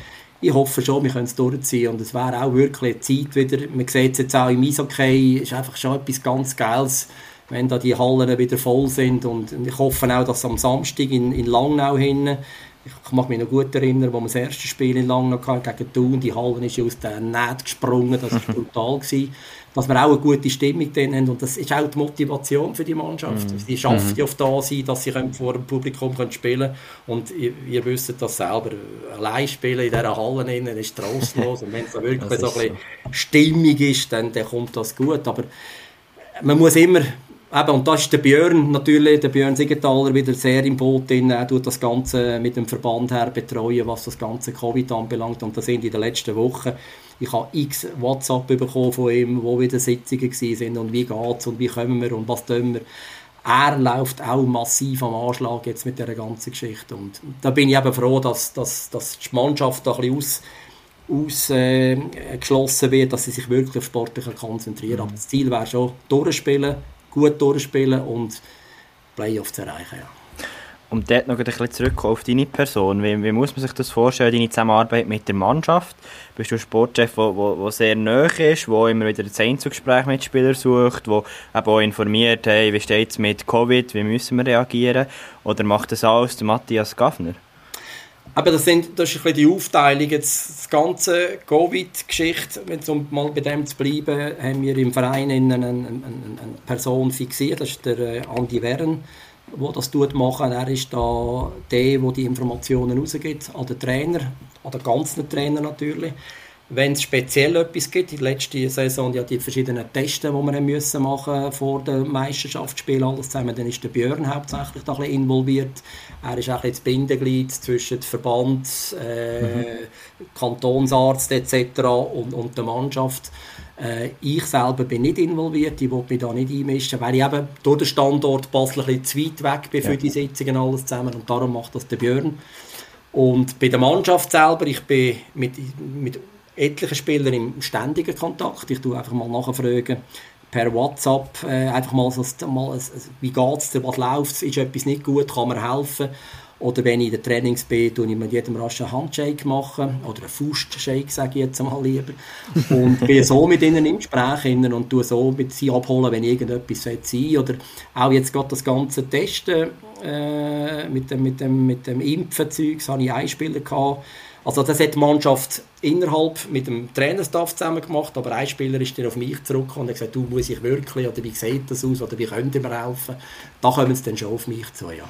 Speaker 4: ich hoffe schon, wir können es durchziehen und es wäre auch wirklich eine Zeit wieder, man sieht es jetzt auch im Eishockey, ist einfach schon etwas ganz Geiles, wenn da die Hallen wieder voll sind und ich hoffe auch, dass am Samstag in, in Langnau hinten ich mag mich noch gut erinnern, wo wir das erste Spiel in Langnau hatten, gegen Thun, die Halle ist aus der Näht gesprungen, das war brutal. Gewesen. Dass wir auch eine gute Stimmung drin haben und das ist auch die Motivation für die Mannschaft. Mhm. Sie schafft ja auf da sein, dass sie vor dem Publikum können spielen können und ihr, ihr wisst das selber, allein spielen in dieser Halle innen ist trostlos und wenn es wirklich so ein bisschen so. stimmig ist, dann, dann kommt das gut, aber man muss immer Eben, und da ist der Björn natürlich, der Björn Siegenthaler wieder sehr im Boot drin. Er tut das Ganze mit dem Verband her betreuen, was das ganze Covid anbelangt. Und da sind in den letzten Wochen, ich habe x WhatsApp bekommen von ihm, wo wieder Sitzungen sind und wie geht's und wie kommen wir und was tun wir. Er läuft auch massiv am Anschlag jetzt mit dieser ganzen Geschichte. Und da bin ich eben froh, dass, dass, dass die Mannschaft da ein bisschen aus, ausgeschlossen äh, wird, dass sie sich wirklich auf Sport konzentrieren kann. Aber das Ziel wäre schon, durchspielen, gut durchspielen und Playoffs zu erreichen. Ja.
Speaker 3: Um dort noch ein bisschen zurückzukommen auf deine Person, wie, wie, muss man sich das vorstellen, deine Zusammenarbeit mit der Mannschaft? Bist du ein Sportchef, der sehr nahe ist, der immer wieder ein Einzelgespräch mit Spielern sucht, der auch informiert, hey, wie steht es mit Covid, wie müssen wir reagieren? Oder macht das alles der Matthias Gaffner?
Speaker 4: Aber das, sind, das ist ein die Aufteilung. Jetzt, das ganze Covid-Geschichte, um mal bei dem zu bleiben, haben wir im Verein eine, eine, eine, eine Person fixiert. Das ist der äh, Andi Wern, der das tut machen. Er ist da der, der die Informationen rausgibt an den Trainer, an den ganzen Trainer natürlich. wenn es speziell etwas gibt, die letzte Saison ja die verschiedenen Tests, die wir müssen machen vor dem Meisterschaftsspiel alles zusammen, dann ist der Björn hauptsächlich da ein bisschen involviert. Er ist auch das Bindeglied zwischen Verband, äh, mhm. Kantonsarzt etc. Und, und der Mannschaft. Äh, ich selber bin nicht involviert, ich will mich da nicht einmischen, weil ich eben durch den Standort Basel ein bisschen zu weit weg bin für ja. die Sitzungen alles zusammen und darum macht das der Björn. Und bei der Mannschaft selber, ich bin mit, mit etlichen Spielern im ständigen Kontakt. Ich tue einfach mal nachfragen per WhatsApp, äh, einfach mal, so, mal wie geht es dir, was läuft, ist etwas nicht gut, kann man helfen. Oder wenn ich in den Trainings bin, tue ich mit jedem rasch einen Handshake machen. Oder einen Faustshake, sage ich jetzt mal lieber. Und bin so mit ihnen im Gespräch und tue so mit sie abholen, wenn irgendetwas sein soll. Oder auch jetzt gerade das ganze Testen äh, mit dem, mit dem, mit dem Impfenzeug, das hatte ich einen Spieler gehabt, also das hat die Mannschaft innerhalb mit dem Trainerstaff zusammen gemacht, aber ein Spieler ist dann auf mich zurückgekommen und hat gesagt, du muss ich wirklich, oder wie sieht das aus, oder wie könnt ihr mir helfen? Da kommen sie dann schon auf mich zu, ja.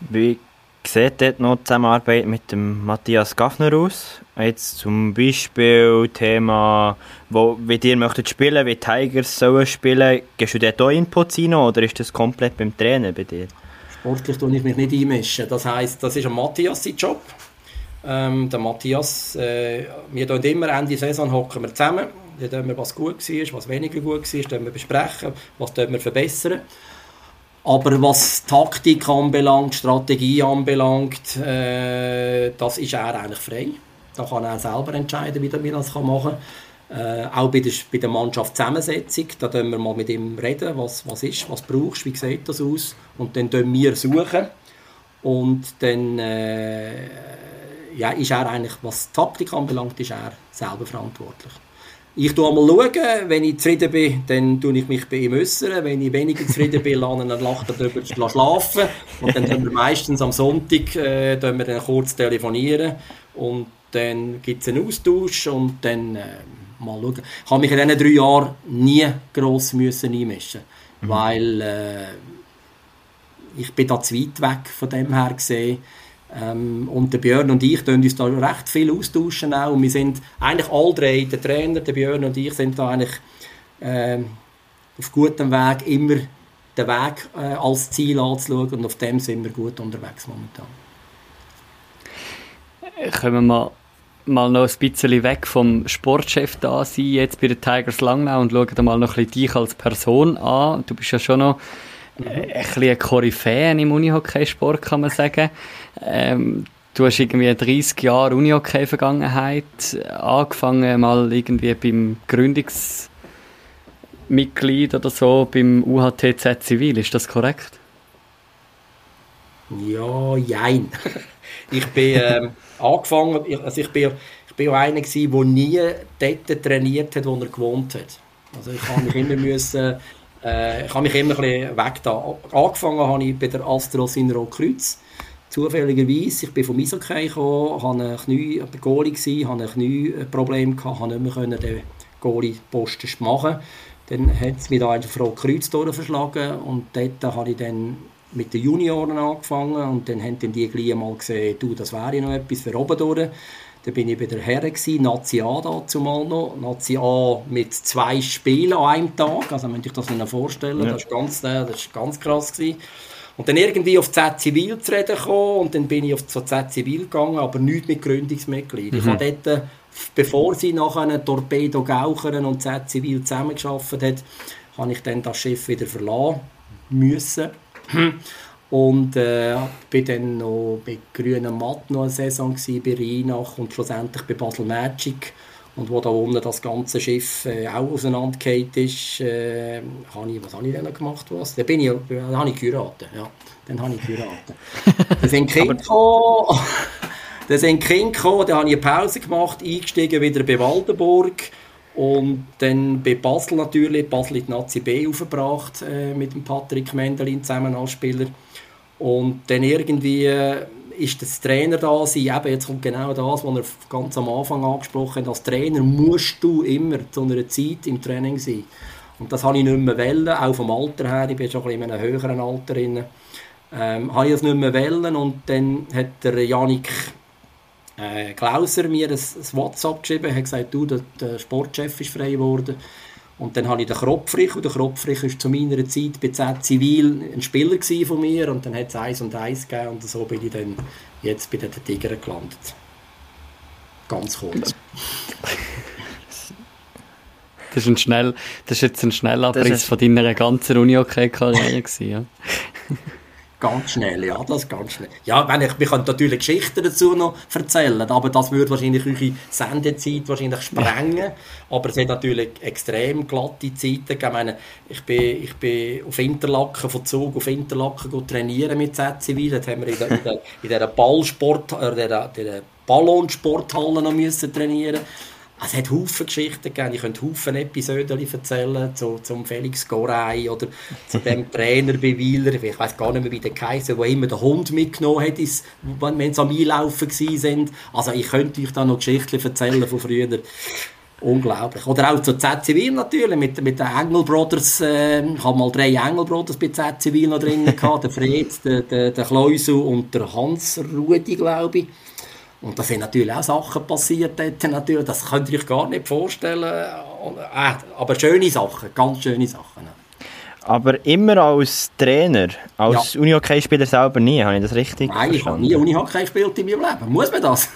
Speaker 3: Wie sieht dort noch die Zusammenarbeit mit dem Matthias Gaffner aus? Jetzt zum Beispiel Thema, wo, wie ihr möchtet spielen, wie Tigers sollen spielen, gehst du dort auch Input rein oder ist das komplett beim Trainer bei dir?
Speaker 4: Sportlich tue ich mich nicht einmischen. Das heisst, das ist ein Matthias Job. Ähm, der Matthias, äh, wir tun immer Ende Saison hocken wir zusammen, dann wir, was gut war, was weniger gut war, dann wir besprechen, was wir verbessern. Aber was Taktik anbelangt, Strategie anbelangt, äh, das ist er eigentlich frei. Da kann er selber entscheiden, wie er das machen kann. Äh, auch bei der, bei der Mannschaftszusammensetzung, da können wir mal mit ihm reden, was, was ist, was brauchst, wie sieht das aus. Und dann suchen wir suchen. Und dann äh, ja, ist er eigentlich, was Taktik anbelangt, ist er selber verantwortlich. Ich schaue mal, schauen, wenn ich zufrieden bin, dann tue ich mich bei ihm äußern. Wenn ich weniger zufrieden bin, lasse ich lacht darüber schlafen. Und dann tun wir meistens am Sonntag äh, wir dann kurz telefonieren. Und dann gibt es einen Austausch und dann äh, mal schauen. Ich habe mich in diesen drei Jahren nie gross müssen einmischen mhm. weil äh, ich bin da zu weit weg von dem her gesehen. Ähm, und der Björn und ich tun uns da recht viel austauschen auch. Und wir sind eigentlich alle drei, der Trainer, der Björn und ich, sind da eigentlich äh, auf gutem Weg, immer den Weg äh, als Ziel anzuschauen und auf dem sind wir gut unterwegs momentan.
Speaker 2: Kommen wir mal, noch ein bisschen weg vom Sportchef da sein, jetzt bei den Tigers Langnau und schauen mal noch ein bisschen dich als Person an. Du bist ja schon noch ein bisschen Koryphäe im Unihockeysport, kann man sagen. Ähm, du hast irgendwie 30 Jahre Unihockey-Vergangenheit, angefangen mal irgendwie beim Gründungsmitglied oder so beim UHTZ Zivil, ist das korrekt?
Speaker 4: Ja, jein. ich bin ähm, angefangen, also ich bin, ich bin auch einer gewesen, der nie dort trainiert hat, wo er gewohnt hat. Also ich habe mich immer müssen äh, ich habe mich immer ein bisschen weg da. Angefangen habe ich bei der Astros in Rotkreuz. Zufälligerweise, ich bin vom Eishockey gekommen, hatte ein Knie, bei Goalie gewesen, hatte ein Knieproblem, konnte nicht mehr den Goalie-Posten machen. Dann hat es mich da in der verschlagen und dort habe ich dann mit den Junioren angefangen und dann haben die gleich mal gesehen, du, das wäre noch etwas für oben durch. Dann bin ich bei der Herren, Nazi A dazumal noch. Nazi A mit zwei Spielen an einem Tag. Also, wenn ich das mir vorstellen, ja. das war ganz, äh, das ist ganz krass. Gewesen. Und dann irgendwie auf Z Zivil zu reden gekommen und dann bin ich auf Z Zivil gegangen, aber nicht mit Gründungsmitglied. Mhm. Ich habe dort, bevor sie nachher Torpedo Gaucheren und Z Zivil zusammengearbeitet hat, habe ich dann das Schiff wieder verlassen müssen. Und äh, bin dann noch bei Grünen Matt noch eine Saison gewesen, bei Rheinach und schlussendlich bei Basel Magic. Und wo da unten das ganze Schiff äh, auch auseinandergefallen ist, äh, habe ich, was habe ich denn gemacht? Was? Dann, bin ich, dann habe ich geheiratet. Ja, dann habe ich geheiratet. dann sind Kinder gekommen, dann sind Kinder gekommen, dann habe ich eine Pause gemacht, eingestiegen wieder bei Waldenburg. Und dann bei Basel natürlich, Basel in die Nazi B aufgebracht äh, mit dem Patrick Mendelin zusammen als Spieler. Und dann irgendwie äh, ist das Trainer da sein. Eben, jetzt kommt genau das, was er ganz am Anfang angesprochen hat. Als Trainer musst du immer zu einer Zeit im Training sein. Und das habe ich nicht mehr wollen, auch vom Alter her. Ich bin schon in einem höheren Alter. Drin. Ähm, habe ich das nicht mehr wollen und dann hat der Janik äh, Klauser mir ein, ein WhatsApp geschrieben, hat gesagt, du, der Sportchef ist frei geworden. Und dann habe ich den Kropfrich, und der Kropfrich war zu meiner Zeit bei Z Zivil ein Spieler von mir, und dann hat es eins und eins gegeben, und so bin ich dann jetzt bei den Tigern gelandet. Ganz kurz.
Speaker 2: Das ist, ein schnell, das ist jetzt ein Schnellabriss von deiner ganzen Uni-Hockey-Karriere ja?
Speaker 4: Ganz schnell, ja, das ganz schnell. Ja, wenn ich, wir können natürlich Geschichten dazu noch erzählen, aber das würde wahrscheinlich eure Sendezeit wahrscheinlich sprengen. Aber es hat natürlich extrem glatte Zeiten gegeben. Ich, meine, ich bin, ich bin auf Interlaken, von Zug auf Interlaken trainieren mit ZCW. Dort haben wir in der, in der, in der Ballsport, äh, der Ballonsporthalle noch müssen trainieren es hat Haufen Geschichten gegeben. Ich könnte Haufen Episoden erzählen zu, zum Felix Gorey oder zu dem Trainer bei Wieler. Ich weiß gar nicht mehr, wie der Kaiser, der immer den Hund mitgenommen hat, ist, wenn sie am Einlaufen waren. Also ich könnte euch da noch Geschichten erzählen von früher. Unglaublich. Oder auch zu Z Zivil natürlich, mit, mit den Engel Brothers. Äh, ich habe mal drei Engel Brothers bei Z Zivil noch drin gehabt. der Fred, der, der, der Kleusel und der Hans Rudi, glaube ich. Und da sind natürlich auch Sachen passiert dort, natürlich, das könnt ihr euch gar nicht vorstellen. Äh, aber schöne Sachen, ganz schöne Sachen.
Speaker 3: Aber immer als Trainer, als ja. Unihockey-Spieler selber nie, habe ich das richtig
Speaker 4: Nein, verstanden? ich habe nie Unihockey gespielt in meinem Leben. Muss man das?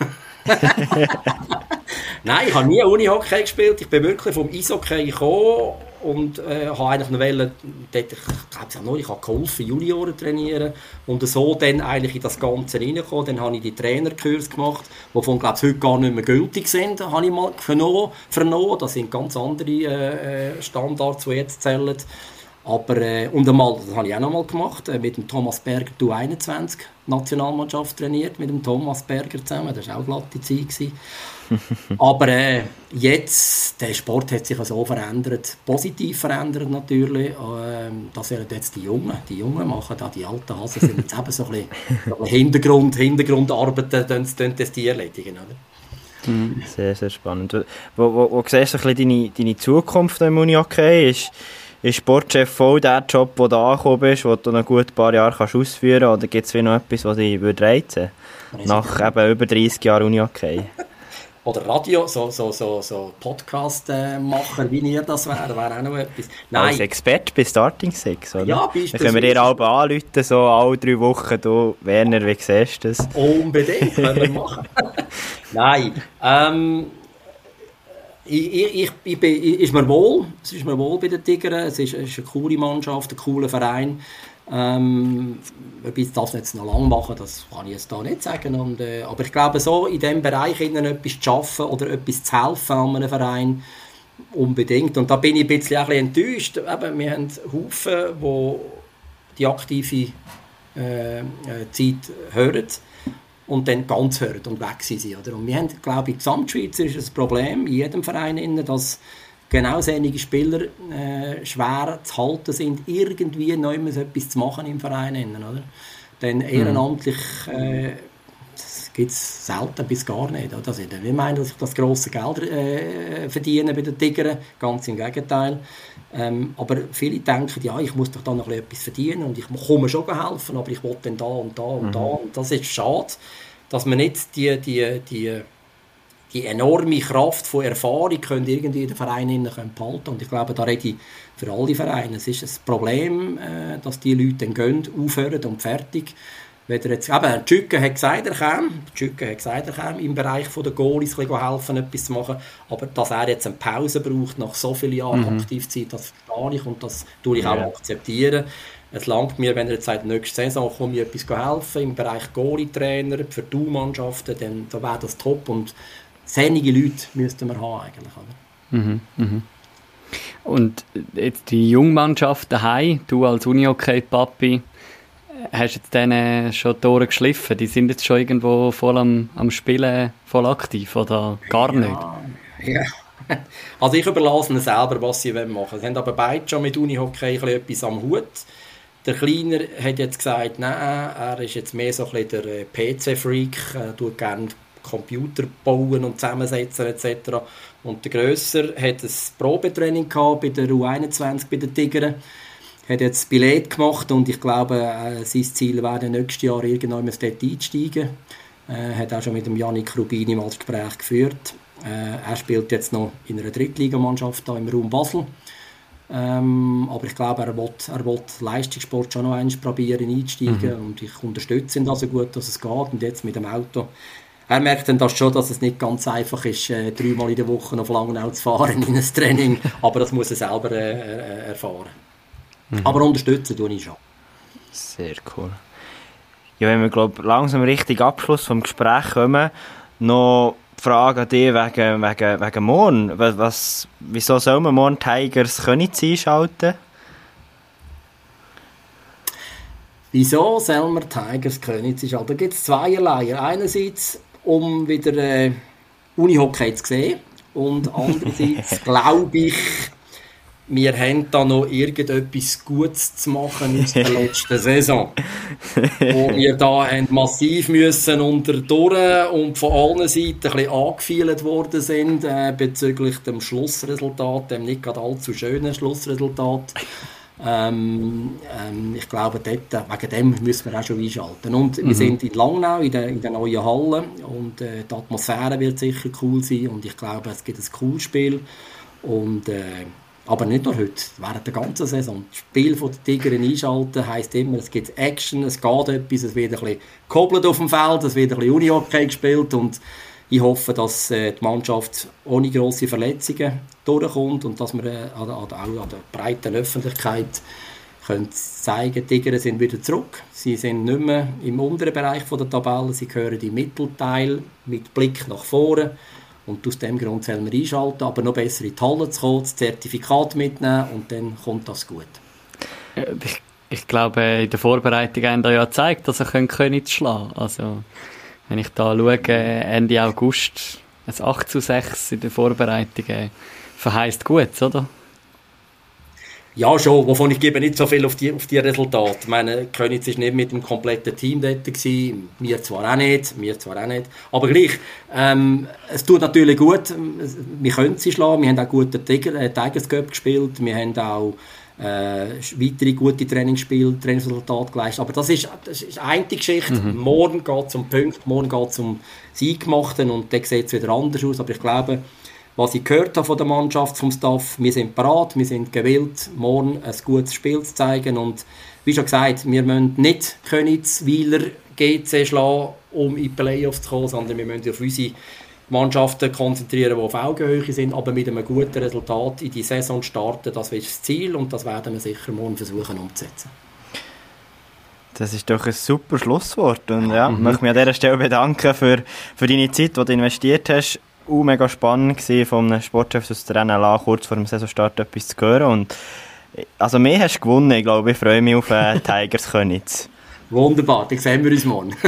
Speaker 4: Nein, ich habe nie Unihockey gespielt. Ich bin wirklich vom Eishockey gekommen und äh, habe eigentlich eine Welle, dort, ich glaube noch, ich habe geholfen, Junioren trainieren und so dann eigentlich in das Ganze reingekommen. Dann habe ich die Trainerkurs gemacht, die von glaube ich heute gar nicht mehr gültig sind, habe ich mal vernommen. vernommen. Das sind ganz andere äh, äh Standards, die jetzt zählen. Aber, äh, und einmal, das habe ich auch noch mal gemacht, äh, mit dem Thomas Berger, du 21 Nationalmannschaft trainiert, mit dem Thomas Berger zusammen, das war auch glatte Zeit. Gewesen. Aber äh, jetzt, der Sport hat sich so verändert, positiv verändert natürlich. Äh, das werden jetzt die Jungen, die Jungen machen, da die alten Hasen sind jetzt eben so ein bisschen, so Hintergrund, Hintergrundarbeiten, dann das die erledigen. Oder?
Speaker 3: Mhm. Sehr, sehr spannend. Wo, wo, wo siehst du ein bisschen deine, deine Zukunft im Uni-Hockey? Ist, ist Sportchef voll der Job, wo du angekommen bist, wo du noch gut ein paar Jahre kannst ausführen kannst? Oder gibt es noch etwas, was dich reizen würde? Nach eben über 30 Jahren Uni-Hockey.
Speaker 4: Oder Radio, so, so, so, so Podcast-Macher, wie ihr das wäre, wäre auch noch etwas.
Speaker 3: Nein. Als Experte bei Starting Six, oder?
Speaker 4: Ja,
Speaker 3: beispielsweise. Dann können wir dir alle anrufen, so alle drei Wochen, du, Werner, wie siehst du das?
Speaker 4: Unbedingt, können wir machen. Nein, ähm, ich, ich, ich, bin, ist mir wohl, es ist mir wohl bei den Tigern, es ist, ist eine coole Mannschaft, ein cooler Verein. Ähm, ob ich das jetzt noch lange mache, das kann ich jetzt da nicht sagen. Und, äh, aber ich glaube, so in diesem Bereich ihnen etwas zu schaffen oder etwas zu helfen an einem Verein, unbedingt. Und da bin ich ein bisschen, ein bisschen enttäuscht. Eben, wir haben Haufen, die die aktive äh, äh, Zeit hören und dann ganz hören und weg sind. Oder? Und wir haben, glaube ich, Gesamtschweizer ist ein Problem in jedem Verein, dass genau solche Spieler äh, schwer zu halten sind, irgendwie neu etwas zu machen im Verein. Oder? Denn mhm. ehrenamtlich äh, gibt es selten bis gar nicht. Oder? Also, wir meinen, dass ich das grosse Geld äh, verdiene bei den Tigern, ganz im Gegenteil. Ähm, aber viele denken, ja, ich muss doch da noch etwas verdienen und ich komme schon helfen, aber ich will dann da und da und mhm. da. Und das ist schade, dass man nicht die, die, die die enorme Kraft von Erfahrung können irgendwie in den Vereinen behalten Und ich glaube, da rede ich für alle Vereine. Es ist ein Problem, äh, dass die Leute dann gehen, aufhören und fertig. Wenn jetzt, eben, Tschükke hat gesagt, er käme, Tschükke hat gesagt, er käme im Bereich der Goalies helfen, etwas zu machen, aber dass er jetzt eine Pause braucht, nach so vielen Jahren mhm. Aktivzeit, das verstehe ich und das tue ich ja. auch akzeptieren. Es langt mir, wenn er jetzt sagt, nächste Saison komme ich etwas helfen im Bereich Goalie-Trainer, für die mannschaften dann, dann wäre das top und sehnige Leute müssten wir haben eigentlich. Oder?
Speaker 2: Mhm, mhm. Und jetzt die Jungmannschaft daheim, du als Uni-Hockey-Papi, hast jetzt denen schon Tore geschliffen? Die sind jetzt schon irgendwo voll am, am Spielen, voll aktiv oder gar nicht?
Speaker 4: Ja. Also ich überlasse ihnen selber, was sie machen wollen. Sie haben aber beide schon mit Uni-Hockey etwas am Hut. Der Kleiner hat jetzt gesagt, nein, er ist jetzt mehr so ein der äh, PC-Freak, er tut gerne Computer bauen und zusammensetzen etc. Und der Grösser hat ein Probetraining gehabt bei der U21 bei den Tigern. Hat jetzt Billett gemacht und ich glaube, äh, sein Ziel wäre nächstes Jahr irgendwann dort einsteigen. Äh, hat auch schon mit dem Janik Rubini mal das Gespräch geführt. Äh, er spielt jetzt noch in einer Drittligamannschaft da im Raum Basel. Ähm, aber ich glaube, er will, er will Leistungssport schon noch einmal probieren einzusteigen mhm. und ich unterstütze ihn da so gut, dass es geht. Und jetzt mit dem Auto er merkt dann das schon, dass es nicht ganz einfach ist, äh, dreimal in der Woche auf Langenau zu fahren in ein Training, aber das muss er selber äh, äh, erfahren. Mhm. Aber unterstützen tue ich schon.
Speaker 3: Sehr cool. Ja, wenn wir glaub, langsam richtig Abschluss vom Gespräch kommen, noch die Frage an dich wegen, wegen, wegen morgen. Was, wieso soll man morgen Tigers Königs einschalten?
Speaker 4: Wieso soll man Tigers Königs einschalten? Da gibt es zweierlei. Einerseits um wieder äh, Unihockey zu sehen. Und andererseits glaube ich, wir haben da noch irgendetwas Gutes zu machen in der letzten Saison. Wo wir da haben massiv müssen unterdurch und von allen Seiten ein bisschen angefeilt worden sind äh, bezüglich dem Schlussresultat, dem nicht gerade allzu schönen Schlussresultat. Ähm, ähm, ich glaube, dort, wegen dem müssen wir auch schon einschalten. Und mhm. wir sind in Langnau, in der, in der neuen Halle und äh, die Atmosphäre wird sicher cool sein und ich glaube, es gibt ein cooles Spiel. Und, äh, aber nicht nur heute, während der ganzen Saison. Das Spiel von den Tigern einschalten heisst immer, es gibt Action, es geht etwas, es wird ein bisschen gehobelt auf dem Feld, es wird ein bisschen Unihockey gespielt und ich hoffe, dass äh, die Mannschaft ohne grosse Verletzungen durchkommt und dass wir äh, auch an der breiten Öffentlichkeit können zeigen, die Tiger sind wieder zurück. Sie sind nicht mehr im unteren Bereich der Tabelle, sie gehören im Mittelteil mit Blick nach vorne. Und aus dem Grund sollen wir einschalten, aber noch besser in die Halle zu kommen, das Zertifikat mitnehmen und dann kommt das gut.
Speaker 2: Ich, ich glaube, in der Vorbereitung haben wir ja gezeigt, dass er König schlagen können. Also wenn ich da schaue, Ende August, ein 8 zu 6 in der Vorbereitung, äh, verheißt gut, oder?
Speaker 4: Ja, schon, wovon ich gebe nicht so viel auf die, auf die Resultate. Ich meine, Königs war nicht mit dem kompletten Team dort, gewesen. wir zwar auch nicht, wir zwar auch nicht, aber gleich, ähm, es tut natürlich gut, wir können sie schlagen, wir haben auch gute Tigers Cup gespielt, wir haben auch äh, weitere gute Trainingsspiele, Trainingsresultate geleistet. Aber das ist, das ist eine Geschichte. Mhm. Morgen geht es um Punkte, morgen geht es um Sieg machen und dann sieht es wieder anders aus. Aber ich glaube, was ich gehört habe von der Mannschaft, vom Staff, wir sind bereit, wir sind gewillt, morgen ein gutes Spiel zu zeigen. Und wie schon gesagt, wir müssen nicht Königsweiler GC schlagen, um in die Playoffs zu kommen, sondern wir müssen auf unsere Mannschaften konzentrieren, die auf Augenhöhe sind, aber mit einem guten Resultat in die Saison starten. Das ist das Ziel und das werden wir sicher morgen versuchen umzusetzen.
Speaker 3: Das ist doch ein super Schlusswort. Und ja, mhm. möchte mich an dieser Stelle bedanken für, für deine Zeit, die du investiert hast. Auch mega spannend war, von einem Sportchef aus der NLA kurz vor dem Saisonstart etwas zu hören. Und, also, mehr hast du gewonnen. Ich glaube, ich freue mich auf äh, Tigers Königs.
Speaker 4: Wunderbar, dann sehen wir uns morgen.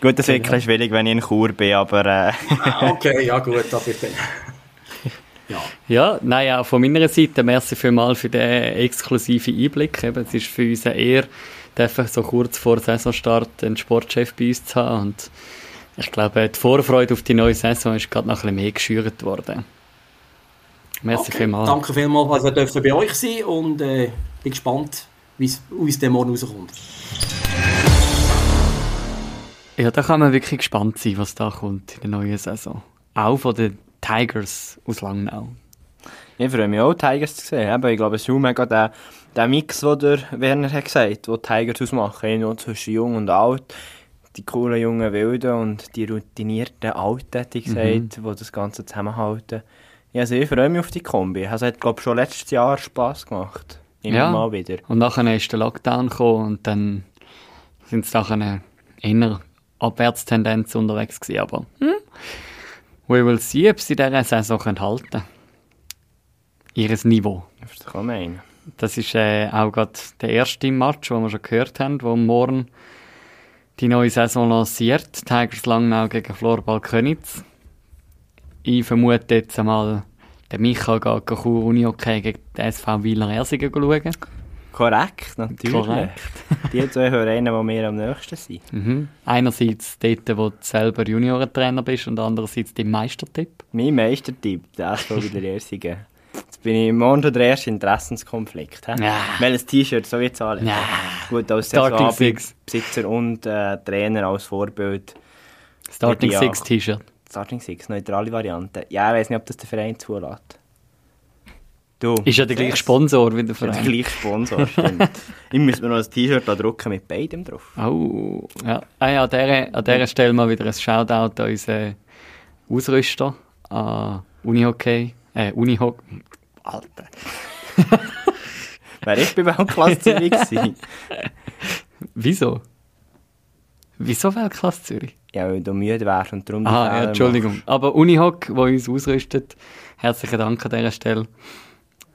Speaker 3: Gut, das wird genau. schwierig, wenn ich in Chur bin, aber... Äh.
Speaker 4: Ah, okay, ja gut, das wird
Speaker 2: Ja. ja, nein, auch von meiner Seite, merci vielmals für den exklusiven Einblick. Eben, es ist für uns eher, dürfen so kurz vor Saisonstart einen Sportchef bei uns zu haben. Und ich glaube, die Vorfreude auf die neue Saison ist gerade noch ein bisschen mehr geschürt worden.
Speaker 4: Merci okay. vielmals. Danke vielmals, dass wir dürfen bei euch sein und äh, bin gespannt, wie es aus dem morgen rauskommt.
Speaker 2: Ja, da kann man wirklich gespannt sein, was da kommt in der neuen Saison. Auch von den Tigers aus Langnau.
Speaker 3: Ich freue mich auch, Tigers zu sehen. ich glaube, es ist auch mega der, der Mix, den der Werner hat gesagt hat, den Tigers ausmachen. Noch zwischen jung und alt. Die coolen jungen Wilden und die routinierten Alten, hätte ich gesagt, mhm. die das Ganze zusammenhalten. Ja, also ich freue mich auf die Kombi. Also, es hat, glaube ich, schon letztes Jahr Spass gemacht.
Speaker 2: Immer ja. mal wieder. Und nachher ist der Lockdown gekommen und dann sind es nachher eher Abwärtstendenz unterwegs gewesen, aber hm, we will see, ob sie dieser Saison können halten Ihres Niveau.
Speaker 3: Das kann man
Speaker 2: Das ist äh, auch gerade der erste Match, den wir schon gehört haben, wo morgen die neue Saison lanciert. Tigers Langnau gegen Florball Könitz. Ich vermute jetzt einmal, der Michael geht Chur Uni okay gegen den SV Wieler Ersingen schauen.
Speaker 3: Korrekt, natürlich. Korrekt. die zwei Vereine, die mir am nächsten sind.
Speaker 2: Mhm. Einerseits dort, wo du selber Juniorentrainer bist und andererseits dein Meistertipp.
Speaker 3: Mein Meistertipp, der wieder der erste. Jetzt bin ich im Mond der erste Interessenskonflikt. Ja. Welches T-Shirt, so wie alle.
Speaker 2: Ja.
Speaker 3: Gut, als
Speaker 2: Starting Six.
Speaker 3: Besitzer und äh, Trainer als Vorbild.
Speaker 2: Starting. Six T-Shirt.
Speaker 3: Starting Six, neutrale Variante. Ja, ich weiß nicht, ob das der Verein zulässt. Du.
Speaker 2: Ist ja der gleiche Sponsor wie der
Speaker 3: Der
Speaker 2: Verein.
Speaker 3: gleiche Sponsor, stimmt. ich müsste mir noch ein T-Shirt drucken mit beidem drauf.
Speaker 2: Oh, ja. Ah, ja, an dieser, an dieser Stelle mal wieder ein Shoutout an unseren Ausrüster, an Unihockey, äh, Unihockey, Alter.
Speaker 3: Wer ich bei Weltklasse Zürich gewesen?
Speaker 2: Wieso? Wieso Weltklasse Zürich?
Speaker 3: Ja, weil du müde wärst und darum die
Speaker 2: Ah, ja, Entschuldigung. Aber Unihock, wo uns ausrüstet, herzlichen Dank an dieser Stelle,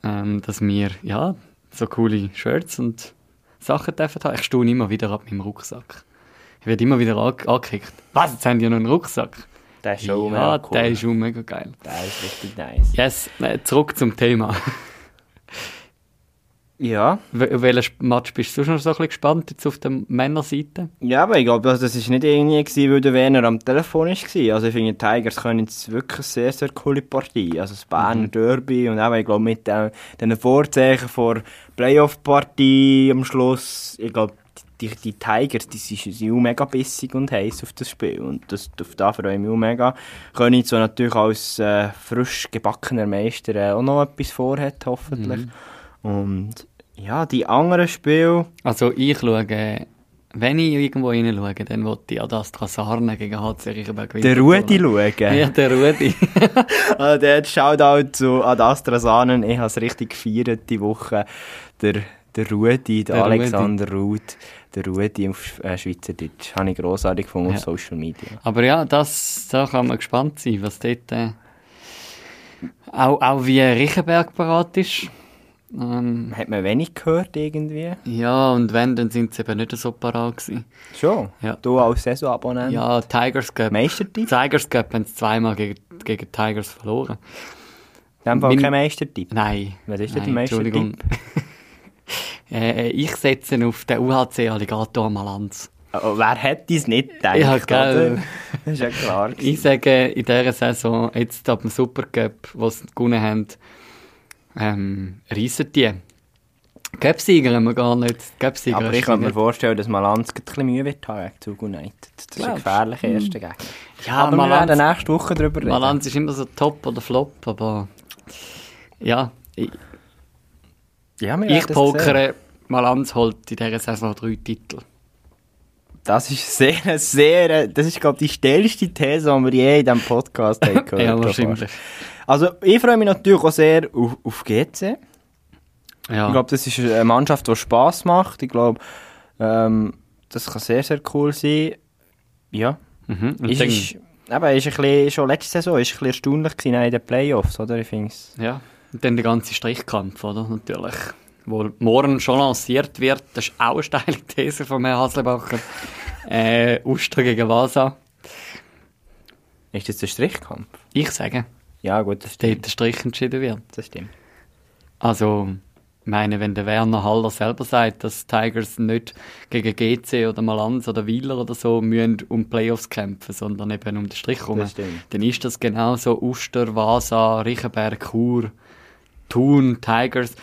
Speaker 2: ähm, dass wir, ja, so coole Shirts und Sachen dürfen haben. Ich stehe immer wieder ab meinem Rucksack. Ich werde immer wieder ange angekickt. Was, jetzt haben die ja noch einen Rucksack?
Speaker 3: Der ist schon
Speaker 2: ja,
Speaker 3: mega cool.
Speaker 2: der ist schon mega geil.
Speaker 3: Der ist richtig nice.
Speaker 2: Yes, äh, zurück zum Thema.
Speaker 3: Ja.
Speaker 2: Auf welchen Match bist du schon so ein bisschen gespannt jetzt auf der Männerseite?
Speaker 3: Ja, aber ich glaube, also, das war nicht irgendwie, gewesen, weil der Werner am Telefon war. Also ich finde, die Tigers können jetzt wirklich eine sehr, sehr coole Partie. Also das Berner Derby und eben, ich glaube, mit äh, den Vorzeichen vor Playoff-Partie am Schluss, ich glaube, die, die Tigers, die sind, auch mega bissig und heiß auf das Spiel. Und das, auf das freue ich mich auch mega. Können so natürlich als äh, frisch gebackener Meister äh, auch noch etwas vorhat, hoffentlich. Und ja, die anderen Spiele...
Speaker 2: Also ich schaue, wenn ich irgendwo reinschaue, dann will ich an das Trasarne gegen HC Riechenberg
Speaker 3: Der Rudi schauen.
Speaker 2: Ja, der Rudi.
Speaker 3: Also der Shoutout zu Ad Astra Sanen. Ich habe es richtig gefeiert die Woche. Der, der Rudi, der,
Speaker 2: Der
Speaker 3: Alexander Ruth, der Rudi auf äh, Schweizerdeutsch. Habe ich grossartig gefunden
Speaker 2: Ja.
Speaker 3: auf Social Media.
Speaker 2: Aber ja, das, da kann man gespannt sein, was dort äh, auch, auch wie Riechenberg parat ist. Ähm,
Speaker 3: Hat man wenig gehört irgendwie?
Speaker 2: ja, und wenn, dann sind sie eben nicht so parat gewesen.
Speaker 3: Schon?
Speaker 2: Ja.
Speaker 3: Du als Saisonabonnent?
Speaker 2: Ja, Tigers Cup.
Speaker 3: Meistertipp?
Speaker 2: Tigers Cup haben sie zweimal gegen, gegen Tigers verloren.
Speaker 3: In dem Fall
Speaker 2: Mein-
Speaker 3: kein Meistertipp.
Speaker 2: Nein.
Speaker 3: Was ist denn der Meistertipp?
Speaker 2: Äh, ich setze auf den UHC Alligator Malanz.
Speaker 3: Oh, wer hätte es nicht gedacht,
Speaker 2: Ja, gell.
Speaker 3: Das ist ja klar. gewesen.
Speaker 2: Ich sage, in dieser Saison, jetzt ab dem Supercup, wo sie gewonnen haben, ähm, reissen die. Cup-Sieger haben wir gar nicht. Cup-Sieger
Speaker 3: Aber ich kann mir vorstellen, dass Malanz ein bisschen Mühe wird haben gegen Zug United. Das ist ein gefährlicher erster Gegner.
Speaker 2: Ja,
Speaker 3: aber wir
Speaker 2: Malanz-
Speaker 3: werden nächste Woche darüber reden.
Speaker 2: Malanz ist immer so top oder flop, aber ja, ich,
Speaker 3: ja,
Speaker 2: ich pokere, Malanz holt in dieser Saison drei Titel.
Speaker 3: Das ist sehr, sehr, das ist, glaube ich, die stellste These, die wir je in diesem Podcast haben gehört
Speaker 2: ja, wahrscheinlich.
Speaker 3: Also, ich freue mich natürlich auch sehr auf, auf GC.
Speaker 2: Ja.
Speaker 3: Ich glaube, das ist eine Mannschaft, die Spass macht. Ich glaube, ähm, das kann sehr, sehr cool sein. Ja.
Speaker 2: mhm. Und
Speaker 3: Ist, ist, eben, ist ein bisschen, schon letzte Saison ist ein bisschen erstaunlich in den Playoffs, oder? Ich finde es.
Speaker 2: ja. Und dann der ganze Strichkampf, oder? Natürlich. Wo morgen schon lanciert wird, das ist auch eine steile These von Herrn Haslebacher. äh, Uster gegen Vasa.
Speaker 3: Ist das der Strichkampf?
Speaker 2: Ich sage,
Speaker 3: Ja, gut, das stimmt.
Speaker 2: dort der Strich entschieden wird.
Speaker 3: Das stimmt.
Speaker 2: Also, ich meine, wenn der Werner Haller selber sagt, dass Tigers nicht gegen GC oder Malanz oder Wieler oder so müssen um Playoffs kämpfen, sondern eben um den Strich rum,
Speaker 3: Das stimmt.
Speaker 2: dann ist das genauso Uster, Vasa, Riechenberg, Chur, Thun, Tigers.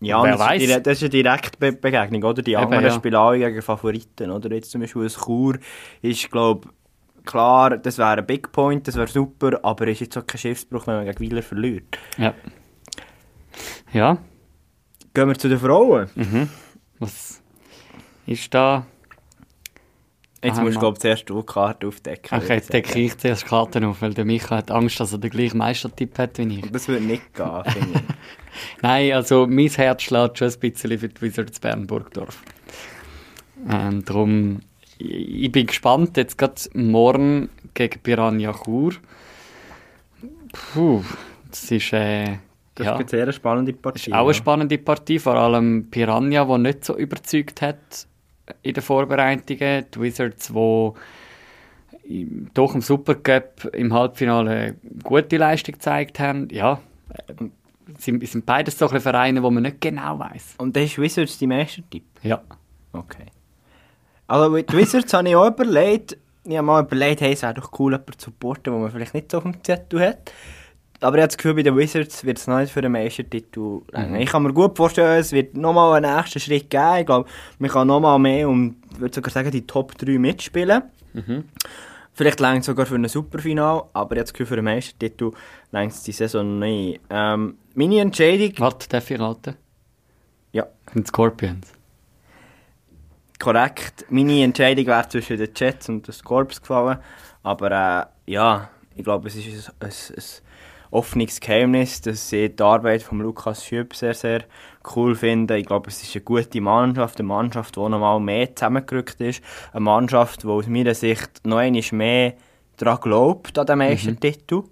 Speaker 3: Ja,
Speaker 2: Wer
Speaker 3: das,
Speaker 2: weiß?
Speaker 3: ist das ist eine Direktbegegnung, oder? Die anderen
Speaker 2: ja.
Speaker 3: spielen alle gegen Favoriten, oder? Jetzt zum Beispiel ein Chur ist, glaube klar, das wäre ein Big Point, das wäre super, aber ist jetzt auch kein Schiffsbruch, wenn man gegen Wieler verliert.
Speaker 2: Ja. Ja,
Speaker 3: Gehen wir zu den Frauen.
Speaker 2: was ist da?
Speaker 3: Jetzt
Speaker 2: Ah,
Speaker 3: musst du, glaube zuerst die Karte aufdecken. Ich
Speaker 2: jetzt decke ich zuerst Karten auf, weil der Micha hat Angst, dass er den gleichen Meistertipp hat wie ich.
Speaker 3: Das würde nicht gehen, finde ich.
Speaker 2: Nein, also mein Herz schlägt schon ein bisschen für die Wizards Bern-Burgdorf. Ähm, darum, ich, bin gespannt, jetzt gerade morgen gegen Piranha Chur. Puh, das ist, äh,
Speaker 3: Das
Speaker 2: ja,
Speaker 3: ist eine sehr spannende
Speaker 2: das
Speaker 3: Partie.
Speaker 2: ist auch eine spannende Partie, vor allem Piranha, die nicht so überzeugt hat in den Vorbereitungen. Die Wizards, die im- doch im Supercup im Halbfinale gute Leistung gezeigt haben. Ja, äh, sind, sind beides so ein bisschen Vereine, wo man nicht genau weiß.
Speaker 3: Und das ist Wizards die Meistertipp?
Speaker 2: Ja.
Speaker 3: Okay. Also mit Wizards habe ich auch überlegt, ich habe mal überlegt, hey, es wäre doch cool, jemanden zu supporten, den man vielleicht nicht so auf dem Zettel hat. Aber das Gefühl, bei den Wizards wird es noch nicht für den Meistertitel reichen. Ich kann mir gut vorstellen, es wird nochmal einen nächsten Schritt geben. Ich glaube, man kann nochmal mehr um, ich würde sogar sagen, die Top 3 mitspielen. Vielleicht längt es sogar für ein Superfinal, aber das Gefühl, für den Meistertitel längt es die Saison nicht. Ähm, meine Entscheidung,
Speaker 2: Warte, darf ich raten?
Speaker 3: ja,
Speaker 2: die Scorpions.
Speaker 3: korrekt. Meine Entscheidung wäre zwischen den Jets und den Scorps gefallen. Aber äh, ja, ich glaube, es ist ein, ein, ein offenes Geheimnis, dass ich die Arbeit von Lukas Schüpp sehr, sehr cool finde. Ich glaube, es ist eine gute Mannschaft, eine Mannschaft, die noch mal mehr zusammengerückt ist. Eine Mannschaft, die aus meiner Sicht noch einmal mehr daran glaubt, an den Meistertitel.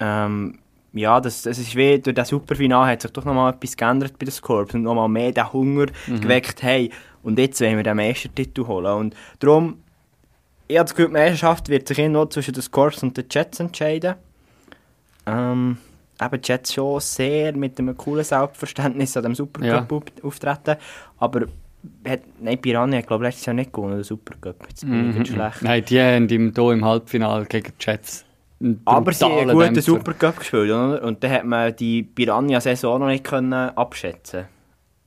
Speaker 3: Ähm, ja, das, das ist wie, durch das Superfinale hat sich doch noch mal etwas geändert bei den Scorps und noch mal mehr den Hunger geweckt, hey, und jetzt wollen wir den Meistertitel holen. Und darum, ich habe das Gefühl, die Meisterschaft wird sich irgendwo zwischen den Scorps und den Jets entscheiden. Ähm, eben die Jets schon sehr mit einem coolen Selbstverständnis an dem Supercup auf- auftreten, aber hat, nein, Piranha hat glaube ich letztes Jahr nicht gewonnen, den Supercup. Jetzt bin ich wieder schlecht.
Speaker 2: Nein, die haben im, hier im Halbfinale gegen die Jets
Speaker 3: Aber sie haben einen guten
Speaker 2: Dämpfer.
Speaker 3: Supercup gespielt, oder? Und dann hat man die Piranha-Saison noch nicht können abschätzen